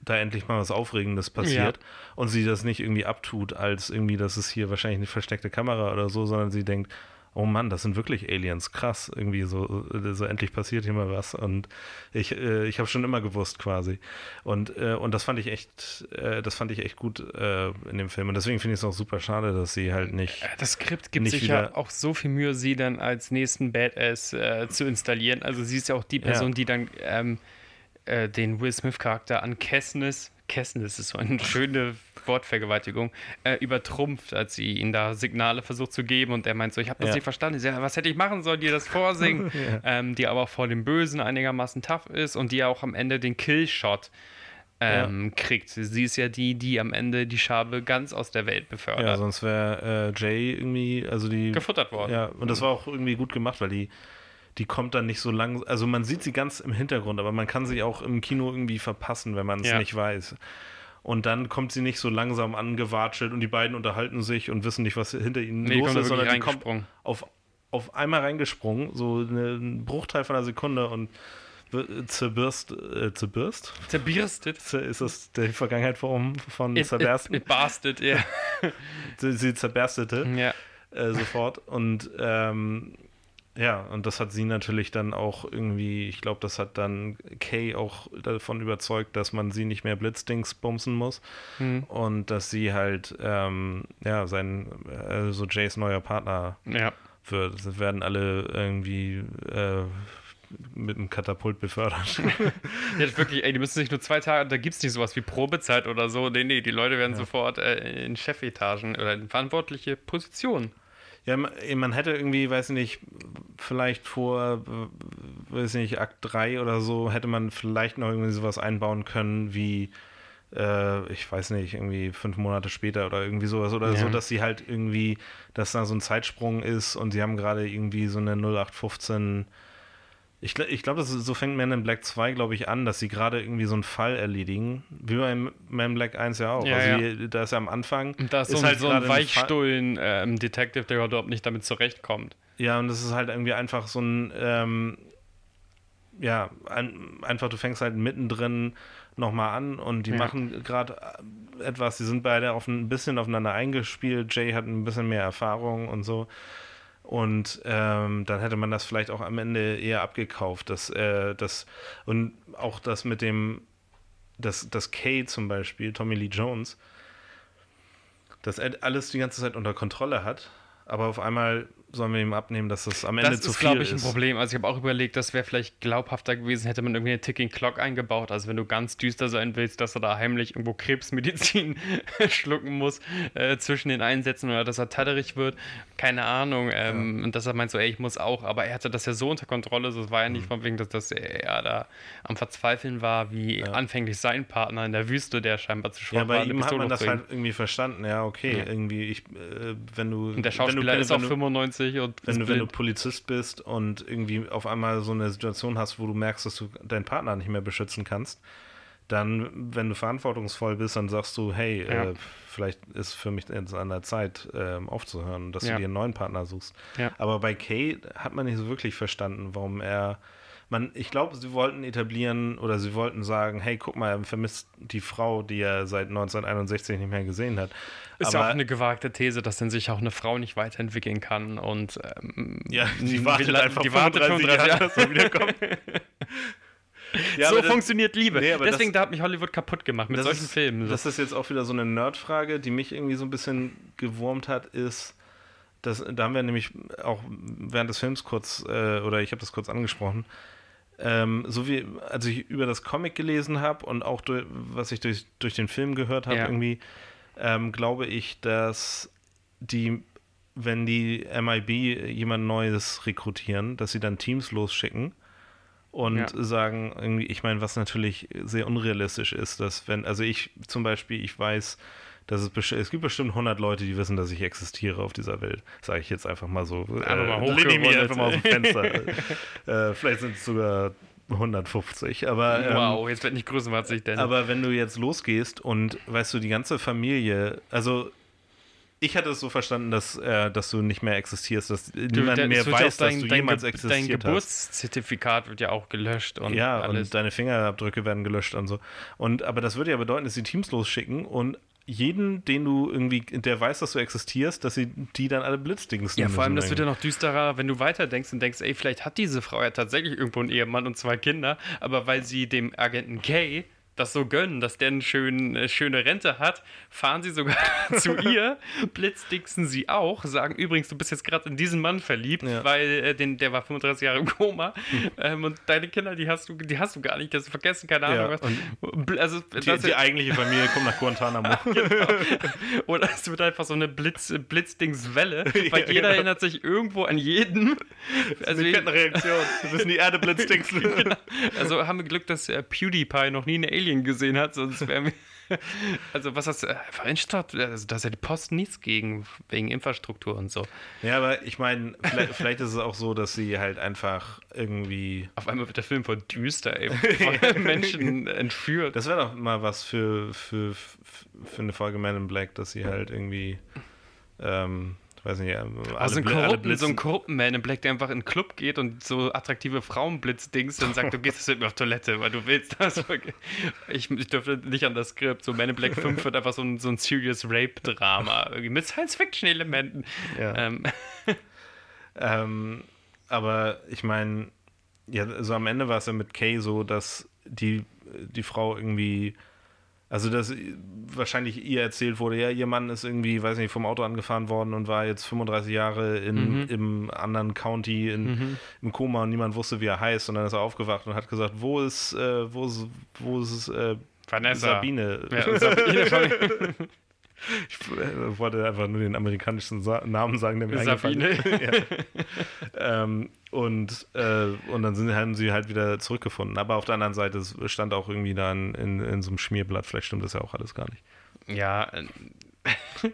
da endlich mal was Aufregendes passiert ja. und sie das nicht irgendwie abtut, als irgendwie, das ist hier wahrscheinlich eine versteckte Kamera oder so, sondern sie denkt, oh Mann, das sind wirklich Aliens, krass, irgendwie so, so endlich passiert hier mal was. Und ich, äh, ich habe schon immer gewusst quasi. Und, äh, und das fand ich echt, äh, das fand ich echt gut äh, in dem Film. Und deswegen finde ich es auch super schade, dass sie halt nicht äh, Das Skript gibt sich ja auch so viel Mühe, sie dann als nächsten Badass äh, zu installieren, also sie ist ja auch die Person, ja. die dann ähm, den Will Smith Charakter an Kessnis Kessen, das ist so eine schöne Wortvergewaltigung, äh, übertrumpft, als sie ihm da Signale versucht zu geben und er meint so, ich habe das ja. nicht verstanden. Sie sagt, was hätte ich machen sollen, dir das vorsingen? ja. ähm, die aber auch vor dem Bösen einigermaßen tough ist und die auch am Ende den Killshot ähm, ja. kriegt. Sie ist ja die, die am Ende die Schabe ganz aus der Welt befördert. Ja, sonst wäre äh, Jay irgendwie, also die... Gefuttert worden. Ja, und das war auch irgendwie gut gemacht, weil die die kommt dann nicht so lang. Also man sieht sie ganz im Hintergrund, aber man kann sie auch im Kino irgendwie verpassen, wenn man es ja. nicht weiß. Und dann kommt sie nicht so langsam angewatschelt und die beiden unterhalten sich und wissen nicht, was hinter ihnen nee, los ist, sondern die kommt auf, auf einmal reingesprungen, so ein Bruchteil von einer Sekunde und zerbürst, äh, zerbürst? Zerbirstet. Ist das die Vergangenheit von, von it, zerbersten? It, it barstet, ja. sie, sie zerberstete ja. Äh, sofort und ähm, ja, und das hat sie natürlich dann auch irgendwie, ich glaube, das hat dann Kay auch davon überzeugt, dass man sie nicht mehr Blitzdings bumsen muss mhm. und dass sie halt, ähm, ja, sein, also Jays neuer Partner ja. wird. Das werden alle irgendwie äh, mit einem Katapult befördert. ja, wirklich, ey, die müssen sich nur zwei Tage, da gibt es nicht sowas wie Probezeit oder so. Nee, nee, die Leute werden ja. sofort äh, in Chefetagen oder in verantwortliche Positionen. Ja, man hätte irgendwie, weiß nicht, vielleicht vor, weiß nicht, Akt 3 oder so, hätte man vielleicht noch irgendwie sowas einbauen können wie, äh, ich weiß nicht, irgendwie fünf Monate später oder irgendwie sowas oder ja. so, dass sie halt irgendwie, dass da so ein Zeitsprung ist und sie haben gerade irgendwie so eine 0815 ich, ich glaube, so fängt Man in Black 2, glaube ich, an, dass sie gerade irgendwie so einen Fall erledigen. Wie bei Man in Black 1 ja auch. Ja, also ja. Da ist ja am Anfang. Und da ist, ist so, halt so ein Weichstullen-Detective, ähm, der überhaupt nicht damit zurechtkommt. Ja, und das ist halt irgendwie einfach so ein. Ähm, ja, ein, einfach, du fängst halt mittendrin nochmal an und die Ja. machen gerade etwas, die sind beide auf ein bisschen aufeinander eingespielt. Jay hat ein bisschen mehr Erfahrung und so. Und ähm, dann hätte man das vielleicht auch am Ende eher abgekauft. Dass, äh, das, und auch das mit dem, dass, dass Kay zum Beispiel, Tommy Lee Jones, dass er alles die ganze Zeit unter Kontrolle hat, aber auf einmal sollen wir ihm abnehmen, dass das am Ende Das zu ist, viel glaube ich, ein ist. Problem. Also ich habe auch überlegt, das wäre vielleicht glaubhafter gewesen, hätte man irgendwie eine Ticking Clock eingebaut. Also wenn du ganz düster sein willst, dass er da heimlich irgendwo Krebsmedizin schlucken muss äh, zwischen den Einsätzen oder dass er tatterig wird. Keine Ahnung. Ähm, Und dass er meint so, ey, ich muss auch. Aber er hatte das ja so unter Kontrolle. So, es war ja Mhm. nicht von wegen, dass, dass er da am Verzweifeln war, wie anfänglich sein Partner in der Wüste, der scheinbar zu schwach Ja, bei war, ihm hat man das halt irgendwie verstanden. Ja, okay, Ja. irgendwie, ich, äh, wenn du. Und der wenn Schauspieler du, ist auch wenn du, 95 und wenn du, wenn du. Polizist bist und irgendwie auf einmal so eine Situation hast, wo du merkst, dass du deinen Partner nicht mehr beschützen kannst, dann, wenn du verantwortungsvoll bist, dann sagst du, hey, Ja. äh, vielleicht ist für mich jetzt an der Zeit, ähm, aufzuhören, dass Ja. du dir einen neuen Partner suchst. Ja. Aber bei Kay hat man nicht so wirklich verstanden, warum er. Man, ich glaube, sie wollten etablieren oder sie wollten sagen, hey, guck mal, er vermisst die Frau, die er seit 1961 nicht mehr gesehen hat. Ist ja auch eine gewagte These, dass dann sich auch eine Frau nicht weiterentwickeln kann und ähm, Ja, die wartet einfach die wartet 35 Jahre, dass er wiederkommt. Ja, so das- funktioniert Liebe. Nee, Deswegen das- da hat mich Hollywood kaputt gemacht mit solchen ist, Filmen. Das ist jetzt auch wieder so eine Nerdfrage, die mich irgendwie so ein bisschen gewurmt hat, ist, dass, da haben wir nämlich auch während des Films kurz, äh, oder ich habe das kurz angesprochen, ähm, so wie, als ich über das Comic gelesen habe und auch durch, was ich durch, durch den Film gehört habe, Ja. irgendwie, ähm, glaube ich, dass die, wenn die MIB jemand Neues rekrutieren, dass sie dann Teams losschicken und Ja. sagen, irgendwie, ich meine, was natürlich sehr unrealistisch ist, dass wenn, also ich zum Beispiel, ich weiß, dass es, es gibt bestimmt 100 Leute, die wissen, dass ich existiere auf dieser Welt. Sage ich jetzt einfach mal so. Einfach mal ich hochgerollt. einfach mal aus dem Fenster. äh, vielleicht sind es sogar 150, aber ähm, wow, jetzt wird nicht größenwahnsinnig, denn aber wenn du jetzt losgehst und weißt du, die ganze Familie, also ich hatte es so verstanden, dass, äh, dass du nicht mehr existierst, dass niemand der- mehr weiß, dein, dass du dein, jemals Ge- existiert dein hast. Geburtszertifikat wird ja auch gelöscht und ja, alles. und deine Fingerabdrücke werden gelöscht und so. Und aber das würde ja bedeuten, dass sie Teams losschicken und jeden, den du irgendwie, der weiß, dass du existierst, dass sie die dann alle blitzdingsen ja, vor allem, das wird ja noch düsterer, wenn du weiterdenkst und denkst, ey, vielleicht hat diese Frau ja tatsächlich irgendwo einen Ehemann und zwei Kinder, aber weil sie dem Agenten Kay das so gönnen, dass der eine schön, äh, schöne Rente hat, fahren sie sogar zu ihr, blitzdingsen sie auch, sagen übrigens, du bist jetzt gerade in diesen Mann verliebt, Ja. weil äh, den, der war 35 Jahre im Koma ähm, und deine Kinder, die hast du, die hast du gar nicht, die hast du vergessen, keine Ahnung Ja, was. Also, Die, die eigentliche Familie kommt nach Guantanamo. Oder es wird einfach so eine Blitz, Blitzdingswelle, weil Ja, jeder genau. erinnert sich irgendwo an jeden. Also, Die Kettenreaktion. Wir müssen die Erde blitzdingsen. also haben wir Glück, dass äh, PewDiePie noch nie eine Alien gesehen hat, sonst wären wir. Also, was hast du? Einfach Innenstadt, also, da ist ja die Post nichts gegen, wegen Infrastruktur und so. Ja, aber ich meine, vielleicht, vielleicht ist es auch so, dass sie halt einfach irgendwie. Auf einmal wird der Film voll düster, ey. Von Menschen entführt. Das wäre doch mal was für, für, für eine Folge Man in Black, dass sie halt irgendwie. Ähm, weiß nicht, ähm, alle, Also ein alle so ein korrupten Man in Black, der einfach in den Club geht und so attraktive Frauen blitzdings und sagt, du gehst jetzt mit mir auf Toilette, weil du willst das. Ich, ich dürfte nicht an das Skript. So Man in Black 5 wird einfach so ein, so ein Serious Rape-Drama mit Science-Fiction-Elementen. Ja. Ähm, Ähm, aber ich meine, ja, so am Ende war es ja mit Kay so, dass die, die Frau irgendwie, also dass wahrscheinlich ihr erzählt wurde, ja, ihr Mann ist irgendwie, weiß nicht, vom Auto angefahren worden und war jetzt 35 Jahre in, Mhm. im anderen County in, im Koma und niemand wusste, wie er heißt. Und dann ist er aufgewacht und hat gesagt, wo ist, äh, wo ist, wo ist äh, Vanessa. Sabine? Ja, Sabine Ich äh, wollte einfach nur den amerikanischen Sa Namen sagen, der mir eingefallen Sabine. ist. ja. ähm, und, äh, und dann sind, haben sie halt wieder zurückgefunden. Aber auf der anderen Seite stand auch irgendwie da in, in, in so einem Schmierblatt. Vielleicht stimmt das ja auch alles gar nicht. Ja, äh,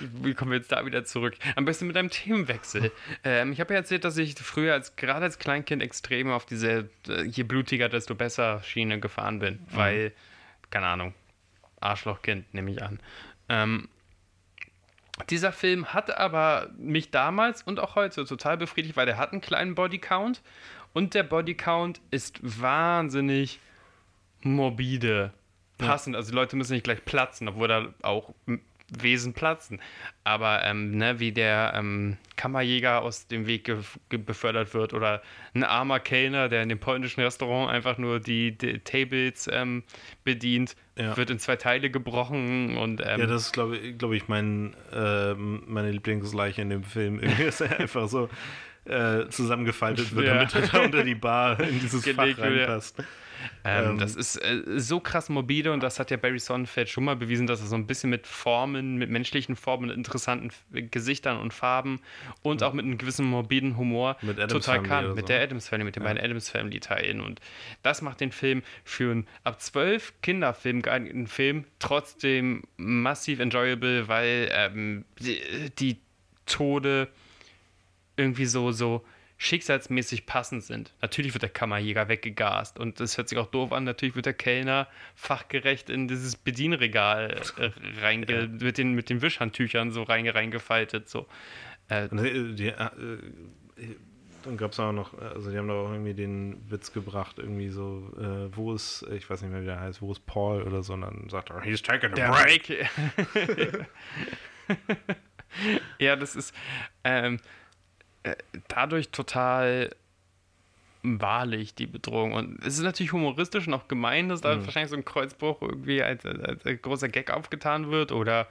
wie kommen wir jetzt da wieder zurück? Am besten mit einem Themenwechsel. Ähm, ich habe ja erzählt, dass ich früher als gerade als Kleinkind extrem auf diese äh, je blutiger, desto besser Schiene gefahren bin, weil, keine Ahnung, Arschlochkind, nehme ich an. Ähm, dieser Film hat aber mich damals und auch heute total befriedigt, weil der hat einen kleinen Bodycount und der Bodycount ist wahnsinnig morbide passend. Also die Leute müssen nicht gleich platzen, obwohl da auch Wesen platzen. Aber ähm, ne, wie der ähm, Kammerjäger aus dem Weg befördert wird oder ein armer Kellner, der in dem polnischen Restaurant einfach nur die, die Tables ähm, bedient, ja. wird in zwei Teile gebrochen und ähm, ja, das ist glaube glaub ich mein, äh, meine Lieblingsleiche in dem Film. Irgendwie ist er einfach so äh, zusammengefaltet wird, ja. damit er da unter die Bar in dieses Gelegt, Fach reinpasst. Ja. Ähm, ähm, das ist äh, so krass morbide und das hat ja Barry Sonnenfeld schon mal bewiesen, dass er so ein bisschen mit Formen, mit menschlichen Formen, mit interessanten Gesichtern und Farben und auch mit einem gewissen morbiden Humor total kann. So. Mit der Adams Family, mit den ja. beiden Adams Family Teilen. Und das macht den Film für einen ab zwölf Kinderfilm geeigneten Film trotzdem massiv enjoyable, weil ähm, die, die Tode irgendwie so, so schicksalsmäßig passend sind. Natürlich wird der Kammerjäger weggegast und das hört sich auch doof an. Natürlich wird der Kellner fachgerecht in dieses Bedienregal äh, reinge ja. mit, den, mit den Wischhandtüchern so reinge, reingefaltet. So. Äh, äh die, äh, dann gab es auch noch, also die haben da auch irgendwie den Witz gebracht, irgendwie so, äh, wo ist, ich weiß nicht mehr, wie der heißt, wo ist Paul oder so, und dann sagt er, he's taking a break. ja, das ist, ähm, äh, dadurch total wahrlich, die Bedrohung. Und es ist natürlich humoristisch und auch gemein, dass da mhm. wahrscheinlich so ein Kreuzbruch irgendwie als, als, als, großer Gag aufgetan wird. Oder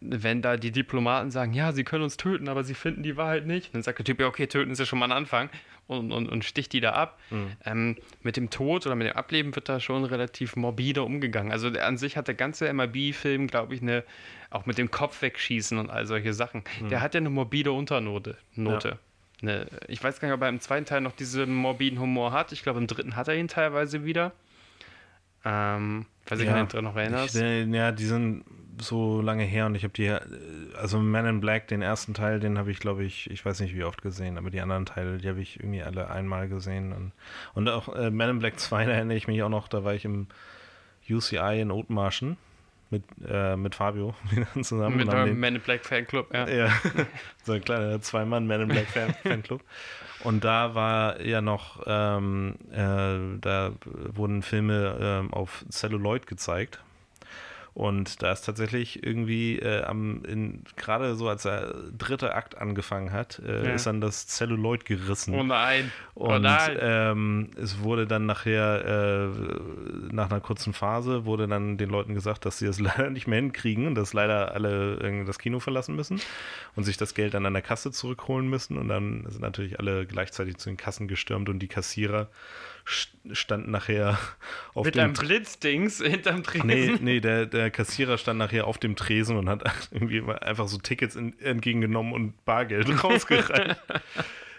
wenn da die Diplomaten sagen, ja, sie können uns töten, aber sie finden die Wahrheit nicht. Dann sagt der Typ, ja, okay, töten ist ja schon mal ein Anfang und, und, und sticht die da ab. Mhm. Ähm, mit dem Tod oder mit dem Ableben wird da schon relativ morbide umgegangen. Also an sich hat der ganze MIB-Film, glaube ich, eine auch mit dem Kopf wegschießen und all solche Sachen. Mhm. Der hat ja eine morbide Unternote. Note. Ja. Eine, ich weiß gar nicht, ob er im zweiten Teil noch diesen morbiden Humor hat. Ich glaube, im dritten hat er ihn teilweise wieder. Ähm, weiß ich ja, nicht, noch erinnerst. Ich, ja, die sind so lange her und ich habe die, äh, also Man in Black, den ersten Teil, den habe ich, glaube ich, ich weiß nicht wie oft gesehen, aber die anderen Teile, die habe ich irgendwie alle einmal gesehen. Und, und auch äh, Man in Black 2, da erinnere ich mich auch noch, da war ich im UCI in Othmarschen mit, äh, mit Fabio zusammen. Mit dem Men in Black Fanclub, ja. Ja, so ein kleiner Zwei-Mann Men in Black Fan Fanclub. Und da war ja noch, ähm, äh, da wurden Filme äh, auf Celluloid gezeigt. Und da ist tatsächlich irgendwie äh, am, gerade so als der dritte Akt angefangen hat, äh, ja. ist dann das Celluloid gerissen. Oh nein. Oh und nein. Ähm, es wurde dann nachher, äh, nach einer kurzen Phase, wurde dann den Leuten gesagt, dass sie es leider nicht mehr hinkriegen und dass leider alle das Kino verlassen müssen und sich das Geld dann an der Kasse zurückholen müssen. Und dann sind natürlich alle gleichzeitig zu den Kassen gestürmt und die Kassierer stand nachher auf Mit dem... Mit einem Blitzdings hinterm Tresen? Nee, nee der, der Kassierer stand nachher auf dem Tresen und hat irgendwie einfach so Tickets in, entgegengenommen und Bargeld rausgereicht.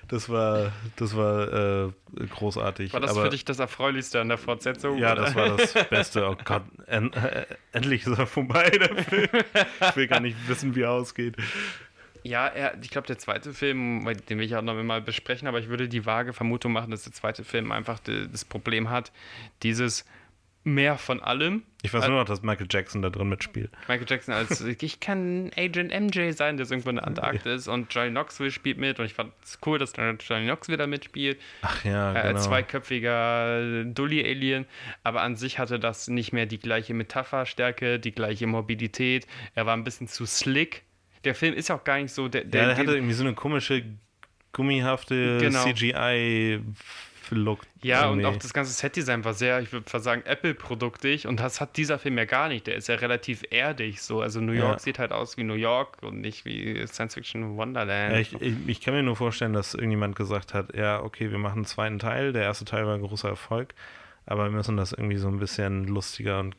Das war, das war äh, großartig. War das Aber, für dich das Erfreulichste an der Fortsetzung? Ja, oder? das war das Beste. Oh Gott, en, äh, endlich ist er vorbei, der Film. Ich will gar nicht wissen, wie er ausgeht. Ja, er, ich glaube, der zweite Film, den will ich auch noch mal besprechen, aber ich würde die vage Vermutung machen, dass der zweite Film einfach das Problem hat, dieses mehr von allem. Ich weiß nur noch, dass Michael Jackson da drin mitspielt. Michael Jackson als, ich kann Agent MJ sein, der irgendwo in der Antarktis und Johnny Knoxville spielt mit und ich fand es cool, dass Johnny Knoxville da mitspielt. Ach ja, äh, genau. zweiköpfiger Dully-Alien, aber an sich hatte das nicht mehr die gleiche Metapherstärke, die gleiche Morbidität. Er war ein bisschen zu slick der Film ist auch gar nicht so. Der, der, ja, der hatte irgendwie so eine komische, gummihafte genau. CGI. Look ja, irgendwie. und auch das ganze Setdesign war sehr, ich würde sagen, Apple-produktig und das hat dieser Film ja gar nicht. Der ist ja relativ erdig so. Also New York ja. sieht halt aus wie New York und nicht wie Science Fiction Wonderland. Ja, ich, ich, ich, kann mir nur vorstellen, dass irgendjemand gesagt hat, ja, okay, wir machen einen zweiten Teil. Der erste Teil war ein großer Erfolg, aber wir müssen das irgendwie so ein bisschen lustiger und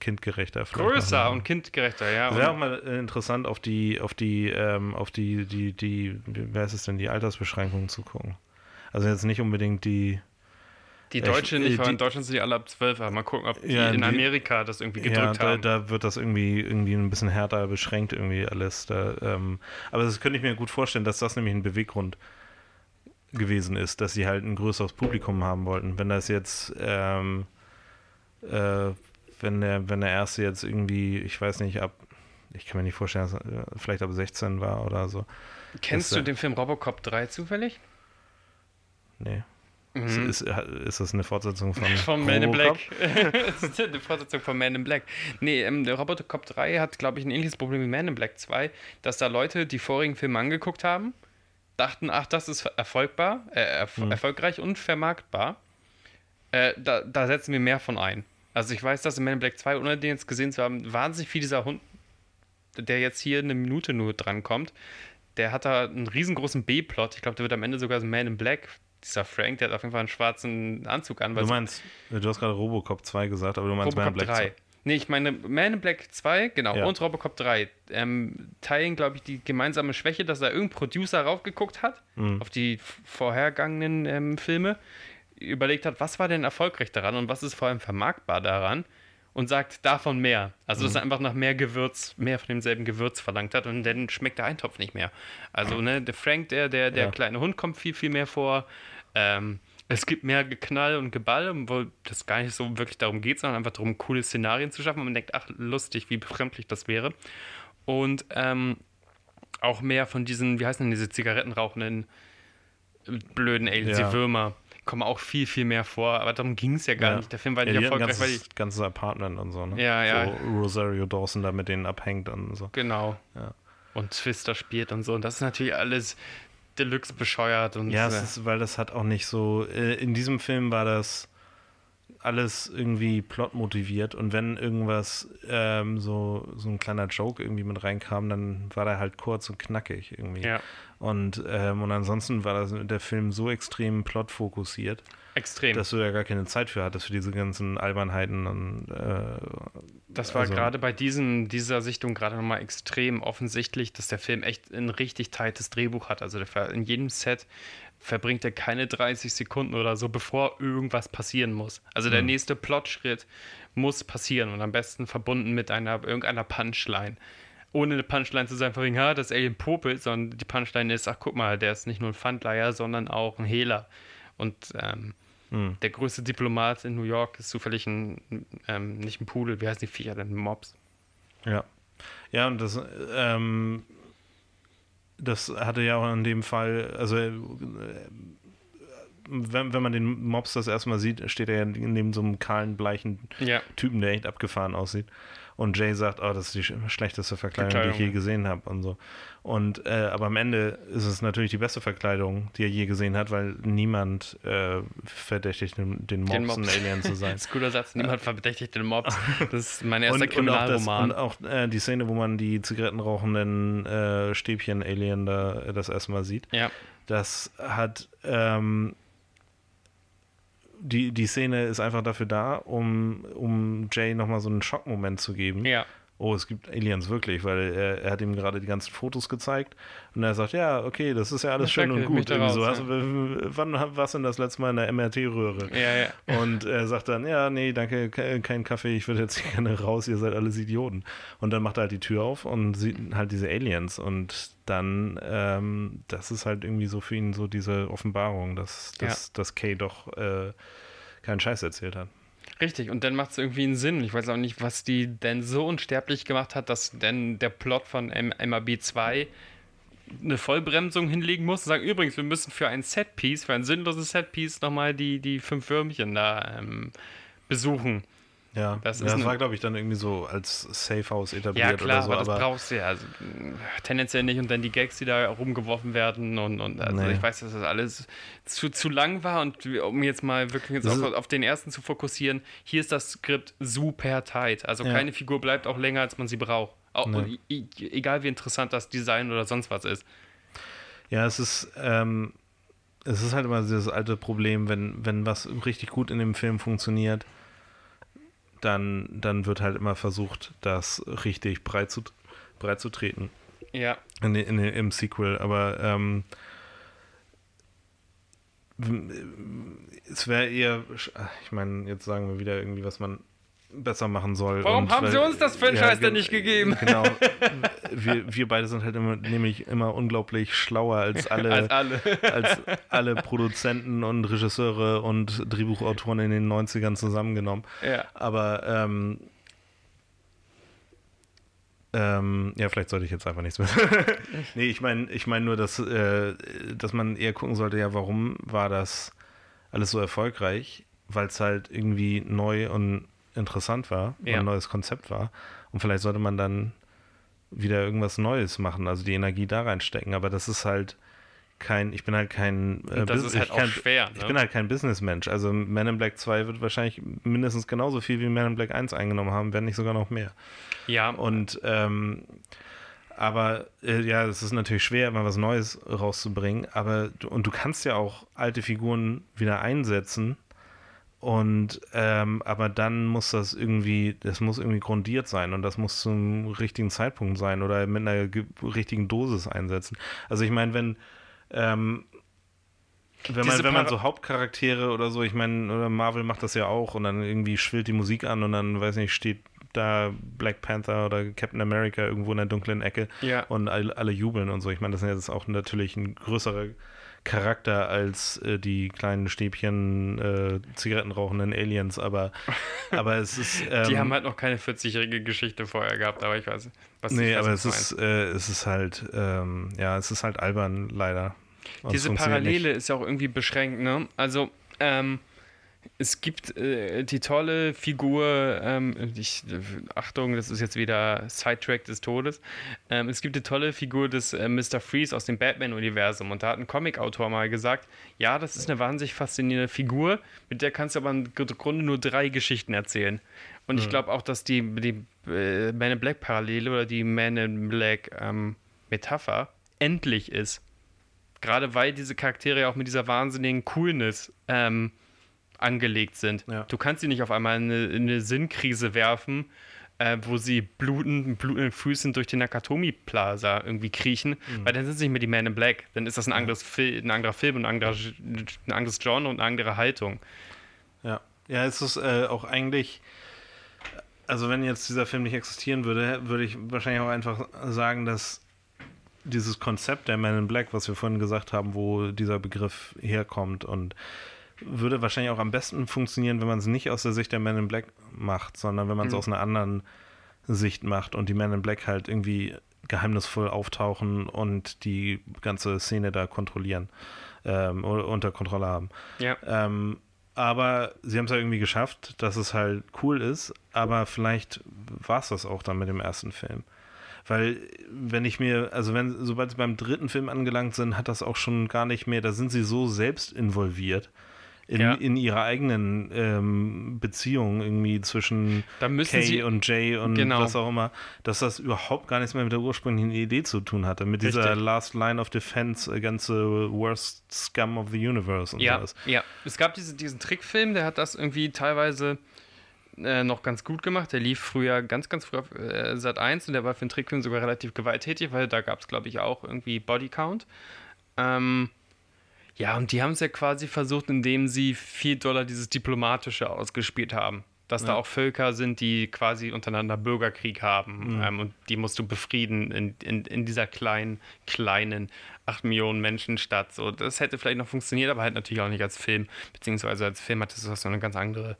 kindgerechter. Größer und kindgerechter, ja. Wäre auch mal interessant, auf die, auf die, ähm, auf die, die, die, wie heißt es denn, die Altersbeschränkungen zu gucken. Also jetzt nicht unbedingt die. Die Deutsche nicht, weil in Deutschland sind die alle ab 12, aber mal gucken, ob die ja, in Amerika das irgendwie gedrückt ja, haben. Da, da wird das irgendwie, irgendwie ein bisschen härter beschränkt, irgendwie alles. Da, ähm, aber das könnte ich mir gut vorstellen, dass das nämlich ein Beweggrund gewesen ist, dass sie halt ein größeres Publikum haben wollten. Wenn das jetzt ähm, äh, wenn der, wenn der erste jetzt irgendwie, ich weiß nicht, ab, ich kann mir nicht vorstellen, dass vielleicht ab 16 war oder so. Kennst du den Film Robocop 3 zufällig? Nee. Mhm. Ist, ist, das eine Fortsetzung von, von Man in Black? das ist eine Fortsetzung von Man in Black. Nee, ähm, der Robocop 3 hat, glaube ich, ein ähnliches Problem wie Man in Black 2, dass da Leute die vorigen Filme angeguckt haben, dachten, ach, das ist erfolgbar, äh, erf mhm. erfolgreich und vermarktbar. Äh, da, da, setzen wir mehr von ein. Also ich weiß, dass in Man in Black 2, ohne den jetzt gesehen zu haben, wahnsinnig viel dieser Hund, der jetzt hier eine Minute nur drankommt, der hat da einen riesengroßen B-Plot. Ich glaube, der wird am Ende sogar so Man in Black dieser Frank, der hat auf jeden Fall einen schwarzen Anzug an. Du meinst, du hast gerade Robocop 2 gesagt, aber du meinst Robocop Man in Black 3. 2. Nee, ich meine Man in Black 2, genau, ja. und Robocop 3 ähm, teilen, glaube ich, die gemeinsame Schwäche, dass da irgendein Producer raufgeguckt hat mhm. auf die vorhergegangenen ähm, Filme, überlegt hat, was war denn erfolgreich daran und was ist vor allem vermarktbar daran und sagt davon mehr. Also, mhm. dass er einfach nach mehr Gewürz, mehr von demselben Gewürz verlangt hat und dann schmeckt der Eintopf nicht mehr. Also, ne, der Frank, der, der, der ja. kleine Hund kommt viel, viel mehr vor. Ähm, es gibt mehr Geknall und Geball, wo das gar nicht so wirklich darum geht, sondern einfach darum, coole Szenarien zu schaffen. Und man denkt, ach, lustig, wie befremdlich das wäre. Und ähm, auch mehr von diesen, wie heißen denn diese Zigarettenrauchenden blöden Aliens, ja. die Würmer, kommen auch viel, viel mehr vor. Aber darum ging es ja gar ja. nicht. Der Film war ja, nicht erfolgreich, weil ich. ganzes Apartment und so, ne? Ja, ja. So Rosario Dawson da mit denen abhängt und so. Genau. Ja. Und Twister spielt und so. Und das ist natürlich alles Deluxe bescheuert und. Ja, es ist, weil das hat auch nicht so. Äh, in diesem Film war das alles irgendwie plotmotiviert und wenn irgendwas ähm, so, so ein kleiner Joke irgendwie mit reinkam, dann war der halt kurz und knackig irgendwie. Ja. Und, ähm, und ansonsten war das, der Film so extrem plotfokussiert. Extrem. Dass du ja gar keine Zeit für hattest, für diese ganzen Albernheiten. Und, äh, das war also, gerade bei diesen, dieser Sichtung gerade nochmal extrem offensichtlich, dass der Film echt ein richtig tightes Drehbuch hat. Also in jedem Set verbringt er keine 30 Sekunden oder so, bevor irgendwas passieren muss. Also der mhm. nächste Plotschritt muss passieren und am besten verbunden mit einer irgendeiner Punchline ohne eine Punchline zu sein, von wegen, ha, das Alien popelt, sondern die Punchline ist, ach guck mal, der ist nicht nur ein Pfandleier, sondern auch ein Hehler. Und ähm, hm. der größte Diplomat in New York ist zufällig ein, ähm, nicht ein Pudel, wie heißt die Viecher denn, Mobs. Ja. Ja, und das, ähm, das hatte ja auch in dem Fall, also äh, wenn, wenn man den Mobs das erstmal sieht, steht er ja neben so einem kahlen, bleichen ja. Typen, der echt abgefahren aussieht. Und Jay sagt, oh, das ist die schlechteste Verkleidung, die ich je gesehen habe und so. Und äh, aber am Ende ist es natürlich die beste Verkleidung, die er je gesehen hat, weil niemand äh, verdächtigt den, den Mobs, den Mobs. ein Alien zu sein. das ist ein cooler Satz. Niemand verdächtigt den Mobs. Das ist mein erster und, Kriminalroman. Und auch, das, und auch äh, die Szene, wo man die zigarettenrauchenden äh, Stäbchen-Alien da äh, das erste Mal sieht. Ja. Das hat ähm, die, die Szene ist einfach dafür da, um, um Jay nochmal so einen Schockmoment zu geben. Ja. Oh, es gibt Aliens wirklich, weil er, er hat ihm gerade die ganzen Fotos gezeigt und er sagt, ja, okay, das ist ja alles schön und gut. Raus, so. also, wann warst du denn das letzte Mal in der MRT-Röhre? Ja, ja. Und er sagt dann, ja, nee, danke, kein Kaffee, ich würde jetzt gerne raus, ihr seid alles Idioten. Und dann macht er halt die Tür auf und sieht halt diese Aliens und dann, ähm, das ist halt irgendwie so für ihn so diese Offenbarung, dass, dass, ja. dass Kay doch äh, keinen Scheiß erzählt hat. Richtig, und dann macht es irgendwie einen Sinn. Ich weiß auch nicht, was die denn so unsterblich gemacht hat, dass denn der Plot von MAB 2 eine Vollbremsung hinlegen muss und sagen, übrigens, wir müssen für ein Setpiece, für ein sinnloses Setpiece nochmal die, die fünf Würmchen da ähm, besuchen. Ja, das, ja, das war, glaube ich, dann irgendwie so als Safe House etabliert ja, klar, oder so. Aber das brauchst du ja. Also, tendenziell nicht und dann die Gags, die da rumgeworfen werden und, und also nee. ich weiß, dass das alles zu, zu lang war und um jetzt mal wirklich jetzt auf, auf, den ersten zu fokussieren, hier ist das Skript super tight. Also ja. keine Figur bleibt auch länger, als man sie braucht. Auch, nee. egal wie interessant das Design oder sonst was ist. Ja, es ist, ähm, es ist halt immer dieses alte Problem, wenn, wenn was richtig gut in dem Film funktioniert, dann, dann wird halt immer versucht, das richtig breit zu, breit zu treten. Ja. In, in, Im Sequel. Aber ähm, es wäre eher, ich meine, jetzt sagen wir wieder irgendwie, was man besser machen soll. Warum und, haben weil, sie uns das Franchise ja, denn nicht gegeben? Genau. wir, wir beide sind halt immer, nämlich immer unglaublich schlauer als alle, als alle. als alle Produzenten und Regisseure und Drehbuchautoren in den 90ern zusammengenommen. Ja. Aber ähm, ähm, ja, vielleicht sollte ich jetzt einfach nichts mehr. nee, ich meine ich mein nur, dass, äh, dass man eher gucken sollte, ja, warum war das alles so erfolgreich, weil es halt irgendwie neu und interessant war, Ja. ein neues Konzept war. Und vielleicht sollte man dann wieder irgendwas Neues machen, also die Energie da reinstecken. Aber das ist halt kein, ich bin halt kein, äh, das Bus- ist halt ich auch kein, schwer. ich Ne? bin halt kein Businessmensch. Also Man in Black 2 wird wahrscheinlich mindestens genauso viel wie Man in Black 1 eingenommen haben, wenn nicht sogar noch mehr. ja, Und ähm, aber äh, ja, es ist natürlich schwer, mal was Neues rauszubringen. Aber und du kannst ja auch alte Figuren wieder einsetzen. Und ähm, aber dann muss das irgendwie, das muss irgendwie grundiert sein und das muss zum richtigen Zeitpunkt sein oder mit einer ge- richtigen Dosis einsetzen. Also ich meine, wenn ähm, wenn man, wenn man so Hauptcharaktere oder so, ich meine, oder Marvel macht das ja auch und dann irgendwie schwillt die Musik an und dann, weiß nicht, steht da Black Panther oder Captain America irgendwo in der dunklen Ecke Ja. und alle, alle jubeln und so. Ich meine, das ist jetzt auch natürlich ein größerer Charakter als äh, die kleinen Stäbchen äh, Zigaretten rauchenden Aliens, aber, aber es ist. Ähm, die haben halt noch keine 40-jährige Geschichte vorher gehabt, aber ich weiß, was Nee, weiß, aber was es ist, äh, es ist halt, ähm, ja, es ist halt albern, leider. Diese Parallele nicht. ist ja auch irgendwie beschränkt, ne? Also, ähm, es gibt äh, die tolle Figur, ähm, ich, Achtung, das ist jetzt wieder Sidetrack des Todes. Ähm, es gibt die tolle Figur des äh, Mr. Freeze aus dem Batman-Universum. Und da hat ein Comic-Autor mal gesagt: Ja, das ist eine wahnsinnig faszinierende Figur, mit der kannst du aber im Grunde nur drei Geschichten erzählen. Und ich glaube auch, dass die, die äh, Man in Black-Parallele oder die Man in Black-Metapher endlich ist. Gerade weil diese Charaktere auch mit dieser wahnsinnigen Coolness ähm, angelegt sind. Ja. Du kannst sie nicht auf einmal in eine, in eine Sinnkrise werfen, äh, wo sie bluten, mit blutenden Füßen durch den Nakatomi Plaza irgendwie kriechen, Mhm. weil dann sind sie nicht mehr die Man in Black. Dann ist das ein, anderes Fil ein anderer Film und ein, anderer, ein anderes Genre und eine andere Haltung. Ja, ja, es ist äh, auch eigentlich, also wenn jetzt dieser Film nicht existieren würde, würde ich wahrscheinlich auch einfach sagen, dass dieses Konzept der Man in Black, was wir vorhin gesagt haben, wo dieser Begriff herkommt und würde wahrscheinlich auch am besten funktionieren, wenn man es nicht aus der Sicht der Man in Black macht, sondern wenn man es Mhm. aus einer anderen Sicht macht und die Man in Black halt irgendwie geheimnisvoll auftauchen und die ganze Szene da kontrollieren, ähm, oder unter Kontrolle haben. Ja. Ähm, aber sie haben es ja irgendwie geschafft, dass es halt cool ist, aber vielleicht war es das auch dann mit dem ersten Film. Weil, wenn ich mir, also wenn, sobald sie beim dritten Film angelangt sind, hat das auch schon gar nicht mehr, da sind sie so selbst involviert in, Ja. in ihrer eigenen ähm, Beziehung irgendwie zwischen Kay sie und Jay und Genau. was auch immer, dass das überhaupt gar nichts mehr mit der ursprünglichen Idee zu tun hatte, mit dieser Richtig. Last Line of Defense against the worst scum of the universe und Ja, sowas. ja. Es gab diese, diesen Trickfilm, der hat das irgendwie teilweise äh, noch ganz gut gemacht. Der lief früher, ganz, ganz früh auf äh, Sat 1 und der war für einen Trickfilm sogar relativ gewalttätig, weil da gab es, glaube ich, auch irgendwie Bodycount. Ähm, ja, und die haben es ja quasi versucht, indem sie viel Dollar dieses Diplomatische ausgespielt haben. Dass da Ja. auch Völker sind, die quasi untereinander Bürgerkrieg haben. Mhm. Ähm, und die musst du befrieden in, in, in dieser kleinen, kleinen 8 Millionen Menschen Stadt. So, das hätte vielleicht noch funktioniert, aber halt natürlich auch nicht als Film. Beziehungsweise als Film hat das so eine ganz andere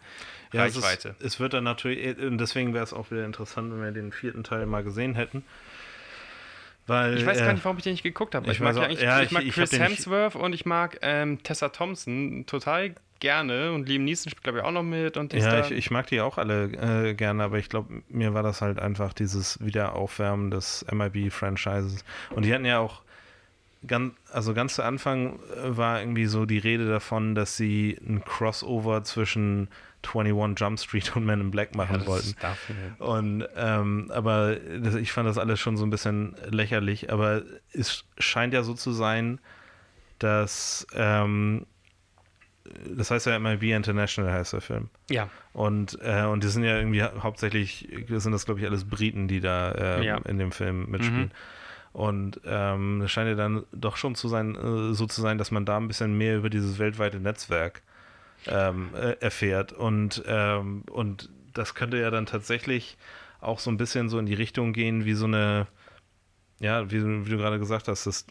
Ja, es, Reichweite. ist, es wird dann natürlich, und deswegen wäre es auch wieder interessant, wenn wir den vierten Teil mal gesehen hätten. Weil, Ich weiß äh, gar nicht, warum ich den nicht geguckt habe. ich Ich, mag, auch- eigentlich, ja, ich mag ich- ich hab Chris Hemsworth und ich mag ähm, Tessa Thompson total gerne. Und Liam Neeson spielt, glaube ich, auch noch mit. Und Ja, ich, ich mag die auch alle äh, gerne, aber ich glaube, mir war das halt einfach dieses Wiederaufwärmen des MIB-Franchises. Und die hatten ja auch ganz, also ganz zu Anfang äh, war irgendwie so die Rede davon, dass sie ein Crossover zwischen 21 Jump Street und Men in Black machen Ja, wollten. darf nicht. Und ähm, aber das, ich fand das alles schon so ein bisschen lächerlich, aber es scheint ja so zu sein, dass ähm, das heißt ja MIB International heißt der Film. Ja, Und, äh, und die sind ja irgendwie hau- hauptsächlich, sind das glaube ich alles Briten, die da äh, Ja. in dem Film mitspielen. Und ähm, es scheint ja dann doch schon zu sein, äh, so zu sein, dass man da ein bisschen mehr über dieses weltweite Netzwerk ähm, äh, erfährt. Und, ähm, und das könnte ja dann tatsächlich auch so ein bisschen so in die Richtung gehen, wie so eine, ja, wie, du- wie du gerade gesagt hast, dass,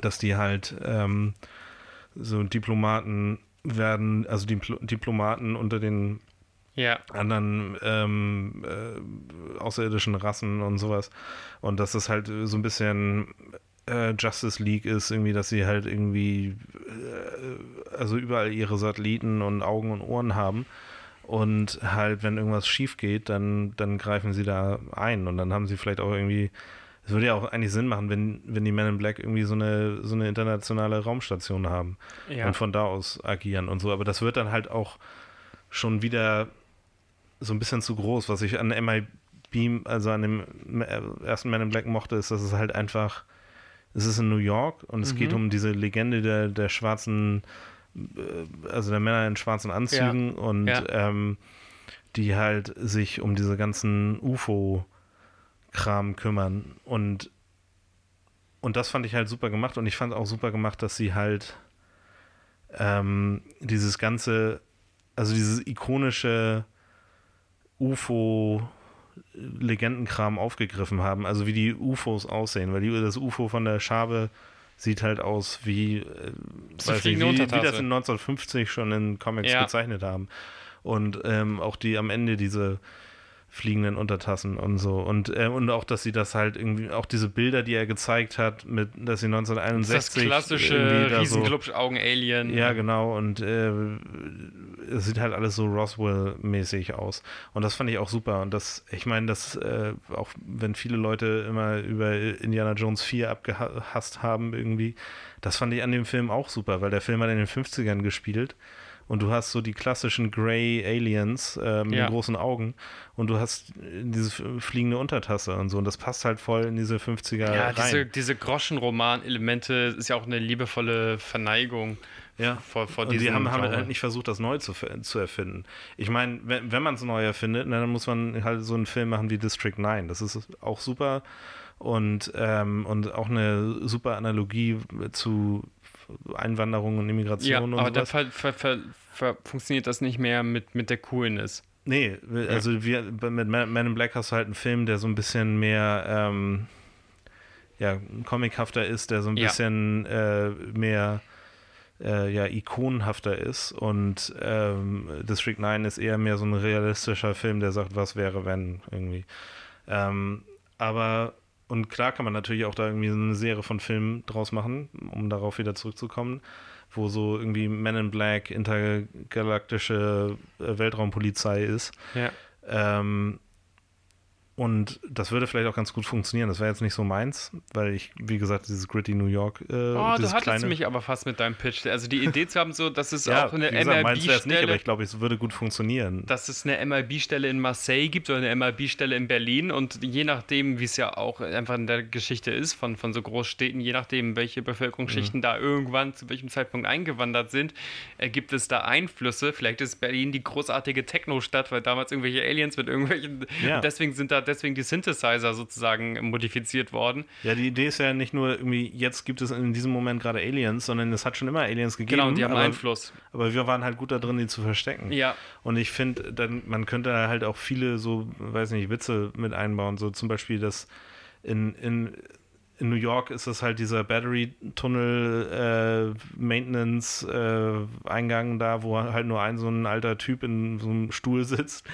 dass die halt ähm, so Diplomaten werden, also Dipl Diplomaten unter den ja. anderen ähm, äh, außerirdischen Rassen und sowas. Und dass das halt so ein bisschen äh, Justice League ist, irgendwie, dass sie halt irgendwie äh, also überall ihre Satelliten und Augen und Ohren haben. Und halt, wenn irgendwas schief geht, dann, dann greifen sie da ein. Und dann haben sie vielleicht auch irgendwie, es würde ja auch eigentlich Sinn machen, wenn, wenn die Men in Black irgendwie so eine, so eine internationale Raumstation haben Ja. und von da aus agieren und so. Aber das wird dann halt auch schon wieder so ein bisschen zu groß. Was ich an MIB, also an dem äh, ersten Man in Black mochte, ist, dass es halt einfach, es ist in New York und es Mhm. geht um diese Legende der, der schwarzen, äh, also der Männer in schwarzen Anzügen und Ja. Ähm, die halt sich um diese ganzen UFO-Kram kümmern und und das fand ich halt super gemacht und ich fand auch super gemacht, dass sie halt ähm, dieses ganze, also dieses ikonische UFO-Legendenkram aufgegriffen haben, also wie die UFOs aussehen, weil die, das UFO von der Schabe sieht halt aus wie, äh, weiß fliegende wie, wie das in 1950 schon in Comics Ja. gezeichnet haben. Und ähm, auch die am Ende diese fliegenden Untertassen und so. Und, äh, und auch, dass sie das halt irgendwie, auch diese Bilder, die er gezeigt hat, mit, dass sie Das 1961 klassische irgendwie da so, Riesenglubsch-Augen-Alien. ja, genau. Und äh, es sieht halt alles so Roswell-mäßig aus. Und das fand ich auch super. Und das, ich meine, das, äh, auch wenn viele Leute immer über Indiana Jones 4 abgehasst haben irgendwie, das fand ich an dem Film auch super, weil der Film hat in den 50ern gespielt. Und du hast so die klassischen Grey Aliens äh, mit Ja. den großen Augen und du hast äh, diese fliegende Untertasse und so. Und das passt halt voll in diese 50er Ja, rein. diese, diese Groschenroman-Elemente ist ja auch eine liebevolle Verneigung Ja. vor, vor Und die haben, haben halt nicht versucht, das neu zu, zu erfinden. Ich meine, wenn, wenn man es neu erfindet, na, dann muss man halt so einen Film machen wie District 9. Das ist auch super und, ähm, und auch eine super Analogie zu Einwanderung und Immigration ja, und aber da ver, ver, ver, funktioniert das nicht mehr mit, mit der Coolness. Nee, also wir, mit Man Man in Black hast du halt einen Film, der so ein bisschen mehr ähm, ja, comichafter ist, der so ein Ja. bisschen äh, mehr äh, ja, ikonenhafter ist und ähm, District 9 ist eher mehr so ein realistischer Film, der sagt, was wäre, wenn irgendwie. Ähm, aber und klar kann man natürlich auch da irgendwie eine Serie von Filmen draus machen, um darauf wieder zurückzukommen, wo so irgendwie Men in Black, intergalaktische äh, Weltraumpolizei ist. Ja. Ähm, und das würde vielleicht auch ganz gut funktionieren. Das wäre jetzt nicht so meins, weil ich, wie gesagt, dieses gritty New York, äh, Oh, du hattest kleine. mich aber fast mit deinem Pitch. Also die Idee zu haben, so, dass es ja, auch eine nicht, aber MLB-Stelle ich glaube, es würde gut funktionieren. dass es eine MLB-Stelle in Marseille gibt oder eine MLB-Stelle in Berlin und je nachdem, wie es ja auch einfach in der Geschichte ist von, von so Großstädten, je nachdem, welche Bevölkerungsschichten Mhm. da irgendwann zu welchem Zeitpunkt eingewandert sind, äh, gibt es da Einflüsse. Vielleicht ist Berlin die großartige Techno-Stadt, weil damals irgendwelche Aliens mit irgendwelchen, Ja. deswegen sind da deswegen die Synthesizer sozusagen modifiziert worden. Ja, die Idee ist ja nicht nur irgendwie, jetzt gibt es in diesem Moment gerade Aliens, sondern es hat schon immer Aliens gegeben. Genau, und die haben aber, Einfluss. aber wir waren halt gut da drin, die zu verstecken. Ja, Und ich finde, dann man könnte halt auch viele so, weiß nicht, Witze mit einbauen. So zum Beispiel, dass in, in, in New York ist das halt dieser Battery-Tunnel äh, Maintenance-Eingang da, wo halt nur ein so ein alter Typ in so einem Stuhl sitzt,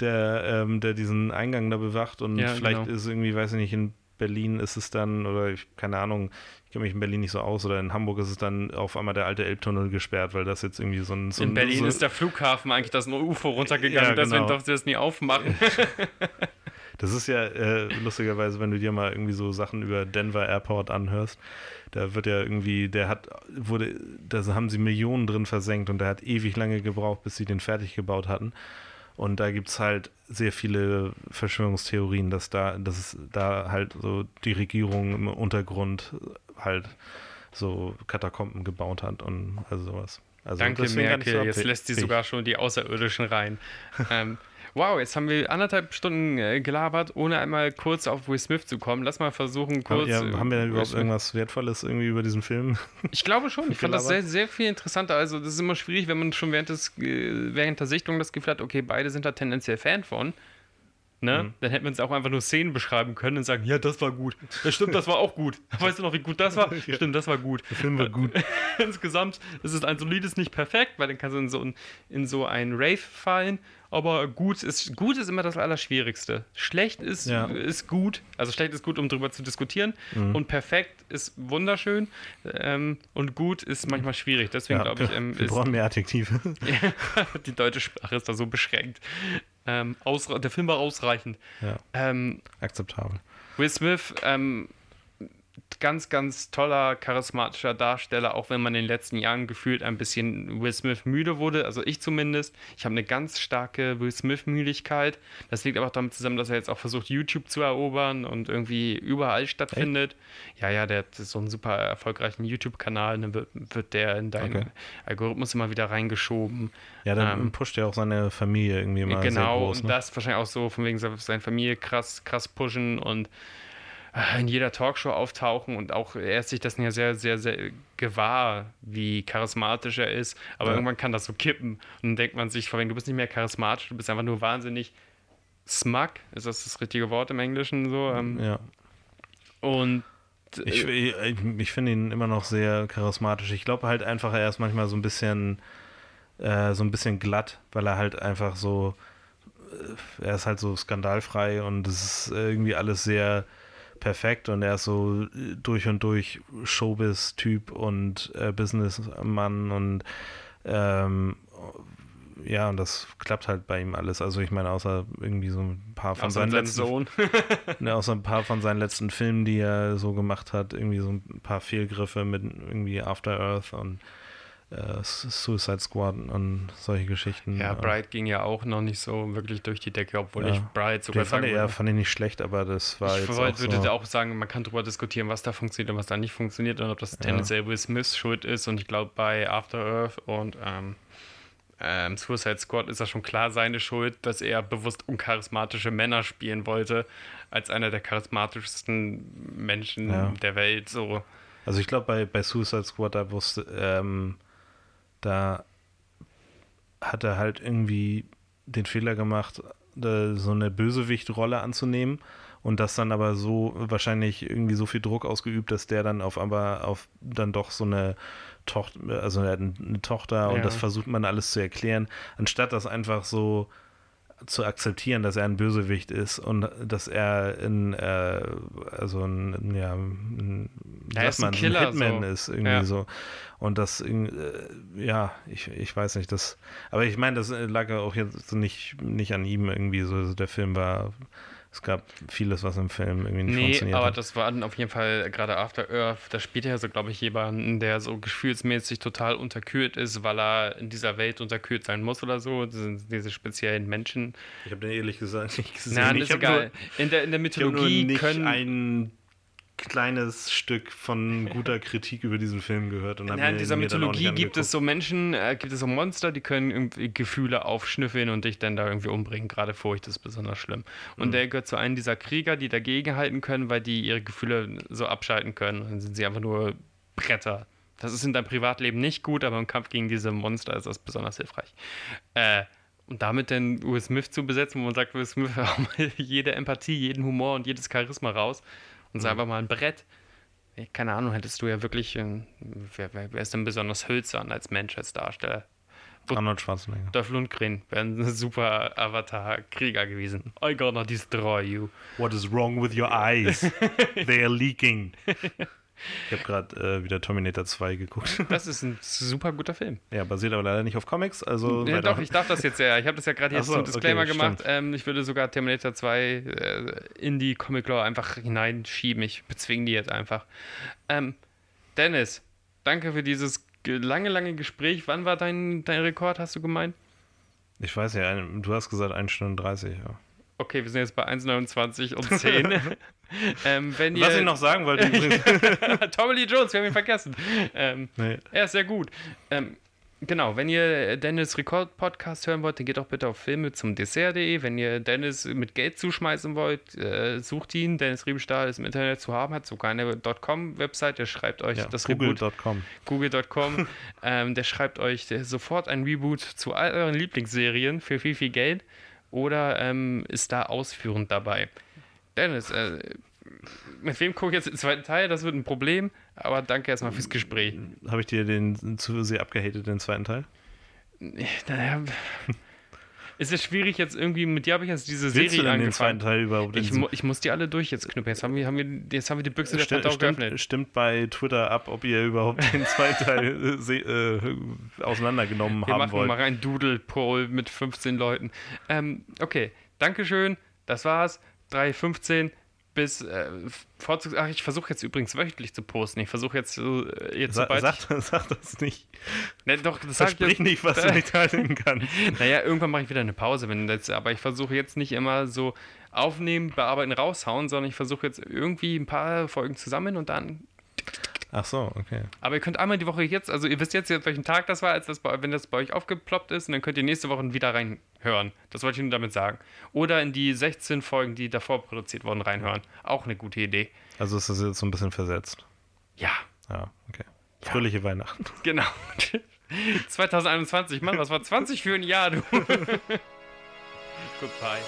der, ähm, der diesen Eingang da bewacht. Und Ja, vielleicht genau. ist irgendwie, weiß ich nicht, in Berlin ist es dann, oder ich, keine Ahnung, ich kenne mich in Berlin nicht so aus, oder in Hamburg ist es dann auf einmal der alte Elbtunnel gesperrt, weil das jetzt irgendwie so ein. So in Berlin so, ist der Flughafen eigentlich das UFO runtergegangen, Ja, deswegen genau. darfst du das nie aufmachen. Das ist ja äh, lustigerweise, wenn du dir mal irgendwie so Sachen über Denver Airport anhörst, da wird ja irgendwie, der hat, wurde, da haben sie Millionen drin versenkt und der hat ewig lange gebraucht, bis sie den fertig gebaut hatten. Und da gibt es halt sehr viele Verschwörungstheorien, dass da, dass es da halt so die Regierung im Untergrund halt so Katakomben gebaut hat und also sowas. Also Danke, Merkel. so jetzt lässt sie sogar schon die Außerirdischen rein. ähm, wow, jetzt haben wir anderthalb Stunden äh, gelabert, ohne einmal kurz auf Will Smith zu kommen. Lass mal versuchen, kurz. ja, äh, haben wir denn überhaupt irgendwas Wertvolles irgendwie über diesen Film? Ich glaube schon. Ich fand das sehr, sehr viel interessanter. Also, das ist immer schwierig, wenn man schon während, des, äh, während der Sichtung das Gefühl hat, okay, beide sind da tendenziell Fan von. Ne? Mhm. Dann hätten wir uns auch einfach nur Szenen beschreiben können und sagen, ja, das war gut. Ja, stimmt, das war auch gut. Weißt du noch, wie gut das war? ja. Stimmt, das war gut. Der Film war gut. Insgesamt ist es ein solides nicht perfekt, weil dann kannst du in so, ein, in so einen Rave fallen. Aber gut ist, gut ist immer das Allerschwierigste. Schlecht ist, ja. ist gut. Also schlecht ist gut, um darüber zu diskutieren. Mhm. Und perfekt ist wunderschön. Ähm, und gut ist manchmal schwierig. Deswegen glaube ich. Ähm, wir brauchen mehr Adjektive. die deutsche Sprache ist da so beschränkt. Ähm, der Film war ausreichend. Ja. Ähm, Akzeptabel. Will Smith, ähm, ganz, ganz toller, charismatischer Darsteller, auch wenn man in den letzten Jahren gefühlt ein bisschen Will Smith müde wurde. Also ich zumindest. Ich habe eine ganz starke Will Smith-Müdigkeit. Das liegt aber auch damit zusammen, dass er jetzt auch versucht, YouTube zu erobern und irgendwie überall stattfindet. Echt? Ja, ja, der hat so einen super erfolgreichen YouTube-Kanal. Dann wird, wird der in deinen okay. Algorithmus immer wieder reingeschoben. Ja, dann ähm, pusht er auch seine Familie irgendwie mal. Genau, groß, ne? und das wahrscheinlich auch so, von wegen seiner Familie krass, krass pushen und in jeder Talkshow auftauchen und auch er ist sich das ja sehr, sehr, sehr gewahr, wie charismatisch er ist. Aber ja. irgendwann kann das so kippen und dann denkt man sich, du bist nicht mehr charismatisch, du bist einfach nur wahnsinnig smug. Ist das das richtige Wort im Englischen so? Ähm, ja. Und ich, ich, ich finde ihn immer noch sehr charismatisch. Ich glaube halt einfach, er ist manchmal so ein bisschen äh, so ein bisschen glatt, weil er halt einfach so äh, er ist halt so skandalfrei und es ist irgendwie alles sehr perfekt und er ist so äh, durch und durch Showbiz-Typ und äh, Businessmann und ähm, ja, und das klappt halt bei ihm alles. Also ich meine, außer irgendwie so ein paar von seinen letzten Sohn. ne, außer ein paar von seinen letzten Filmen, die er so gemacht hat, irgendwie so ein paar Fehlgriffe mit irgendwie After Earth und äh, Suicide Squad und solche Geschichten. Ja, Bright ging ja auch noch nicht so wirklich durch die Decke, obwohl ja. ich Bright sogar Den fand ich, ja, fand ich nicht schlecht, aber das war ich jetzt wollt, auch würde so. auch sagen, man kann darüber diskutieren, was da funktioniert und was da nicht funktioniert und ob das ja. tendenziell Will Smith schuld ist und ich glaube bei After Earth und ähm, ähm, Suicide Squad ist das schon klar seine Schuld, dass er bewusst uncharismatische Männer spielen wollte, als einer der charismatischsten Menschen ja. der Welt. So. Also ich glaube, bei, bei Suicide Squad, da wusste, ähm, da hat er halt irgendwie den Fehler gemacht, so eine Bösewicht-Rolle anzunehmen und das dann aber so wahrscheinlich irgendwie so viel Druck ausgeübt, dass der dann auf aber auf dann doch so eine Tochter, also eine Tochter ja. und das versucht man alles zu erklären, anstatt das einfach so zu akzeptieren, dass er ein Bösewicht ist und dass er in, äh, also ein, ja, ein, er ist ein, Killer, ein Hitman so. ist, irgendwie ja. so. Und das, äh, ja, ich, ich weiß nicht, das, aber ich meine, das lag auch jetzt nicht, nicht an ihm irgendwie so. Also der Film war es gab vieles, was im Film irgendwie nicht nee, funktioniert aber hat. das war dann auf jeden Fall gerade After Earth, da spielt er so, glaube ich, jemanden, der so gefühlsmäßig total unterkühlt ist, weil er in dieser Welt unterkühlt sein muss oder so. Das sind diese speziellen Menschen. Ich habe den ehrlich gesagt nicht gesehen. Nein, ist egal. Nur, in, der, in der Mythologie können ein kleines Stück von guter Kritik über diesen Film gehört. Und ja, in dieser Mythologie gibt es so Menschen, äh, gibt es so Monster, die können irgendwie Gefühle aufschnüffeln und dich dann da irgendwie umbringen. Gerade Furcht ist besonders schlimm. Und mhm. der gehört zu einem dieser Krieger, die dagegen halten können, weil die ihre Gefühle so abschalten können. dann sind sie einfach nur Bretter. Das ist in deinem Privatleben nicht gut, aber im Kampf gegen diese Monster ist das besonders hilfreich. Äh, und damit dann Will Smith zu besetzen, wo man sagt, Will Smith jede Empathie, jeden Humor und jedes Charisma raus und sei mhm. einfach mal ein Brett. Keine Ahnung, hättest du ja wirklich, wer, wer, wer ist denn besonders hölzern als Mensch, als Darsteller? Arnold Schwarzenegger. Dolph Lundgren wäre ein super Avatar-Krieger gewesen. I gonna destroy you. What is wrong with your eyes? They are leaking. Ich habe gerade äh, wieder Terminator 2 geguckt. Das ist ein super guter Film. Ja, basiert aber leider nicht auf Comics. Also ja, doch, ich darf das jetzt ja. Ich habe das ja gerade jetzt so, zum Disclaimer okay, gemacht. Ähm, ich würde sogar Terminator 2 äh, in die Comic-Lore einfach hineinschieben. Ich bezwinge die jetzt einfach. Ähm, Dennis, danke für dieses lange, lange Gespräch. Wann war dein, dein Rekord, hast du gemeint? Ich weiß ja, du hast gesagt 1 Stunde 30, ja. Okay, wir sind jetzt bei 1,29 und 10. ähm, wenn Was ich noch sagen wollte übrigens. Tommy Lee Jones, wir haben ihn vergessen. Ähm, nee. Er ist sehr gut. Ähm, genau, wenn ihr Dennis Rekord Podcast hören wollt, dann geht auch bitte auf filme zum Dessert.de. Wenn ihr Dennis mit Geld zuschmeißen wollt, äh, sucht ihn. Dennis Riebenstahl ist im Internet zu haben, hat sogar eine .com-Website, der schreibt euch ja, das Google.com. Google.com. ähm, der schreibt euch sofort ein Reboot zu all euren Lieblingsserien für viel, viel Geld oder ähm, ist da ausführend dabei. Dennis, äh, mit wem gucke ich jetzt den zweiten Teil? Das wird ein Problem, aber danke erstmal fürs Gespräch. Habe ich dir den zu sehr abgehatet, den zweiten Teil? Naja, ist es schwierig jetzt irgendwie, mit dir habe ich jetzt diese Willst du Serie denn den angefangen. zweiten Teil überhaupt? Ich, mu ich muss die alle durch jetzt knüppeln. Jetzt haben wir, haben wir, jetzt haben wir die Büchse der Pandora stimmt, geöffnet. stimmt bei Twitter ab, ob ihr überhaupt den zweiten Teil äh, äh, auseinandergenommen Wir haben machen wollt. mal einen Doodle-Poll mit 15 Leuten. Ähm, okay, Dankeschön. Das war's. 3.15 bis äh, vorzugs Ach, ich versuche jetzt übrigens wöchentlich zu posten. Ich versuche jetzt, so, äh, jetzt Sa sobald sag, sag das nicht. ich, ne, doch, das Versprich jetzt, nicht, was du nicht halten kannst. Naja, irgendwann mache ich wieder eine Pause, wenn das, aber ich versuche jetzt nicht immer so aufnehmen, bearbeiten, raushauen, sondern ich versuche jetzt irgendwie ein paar Folgen zusammen und dann. Ach so, okay. Aber ihr könnt einmal die Woche jetzt, also ihr wisst jetzt, welchen Tag das war, als das bei, wenn das bei euch aufgeploppt ist, und dann könnt ihr nächste Woche wieder reinhören. Das wollte ich nur damit sagen. Oder in die 16 Folgen, die davor produziert wurden, reinhören. Auch eine gute Idee. Also ist das jetzt so ein bisschen versetzt. Ja, Ja, okay. Fröhliche Weihnachten. genau. 2021, Mann, was war 20 für ein Jahr, du? Goodbye.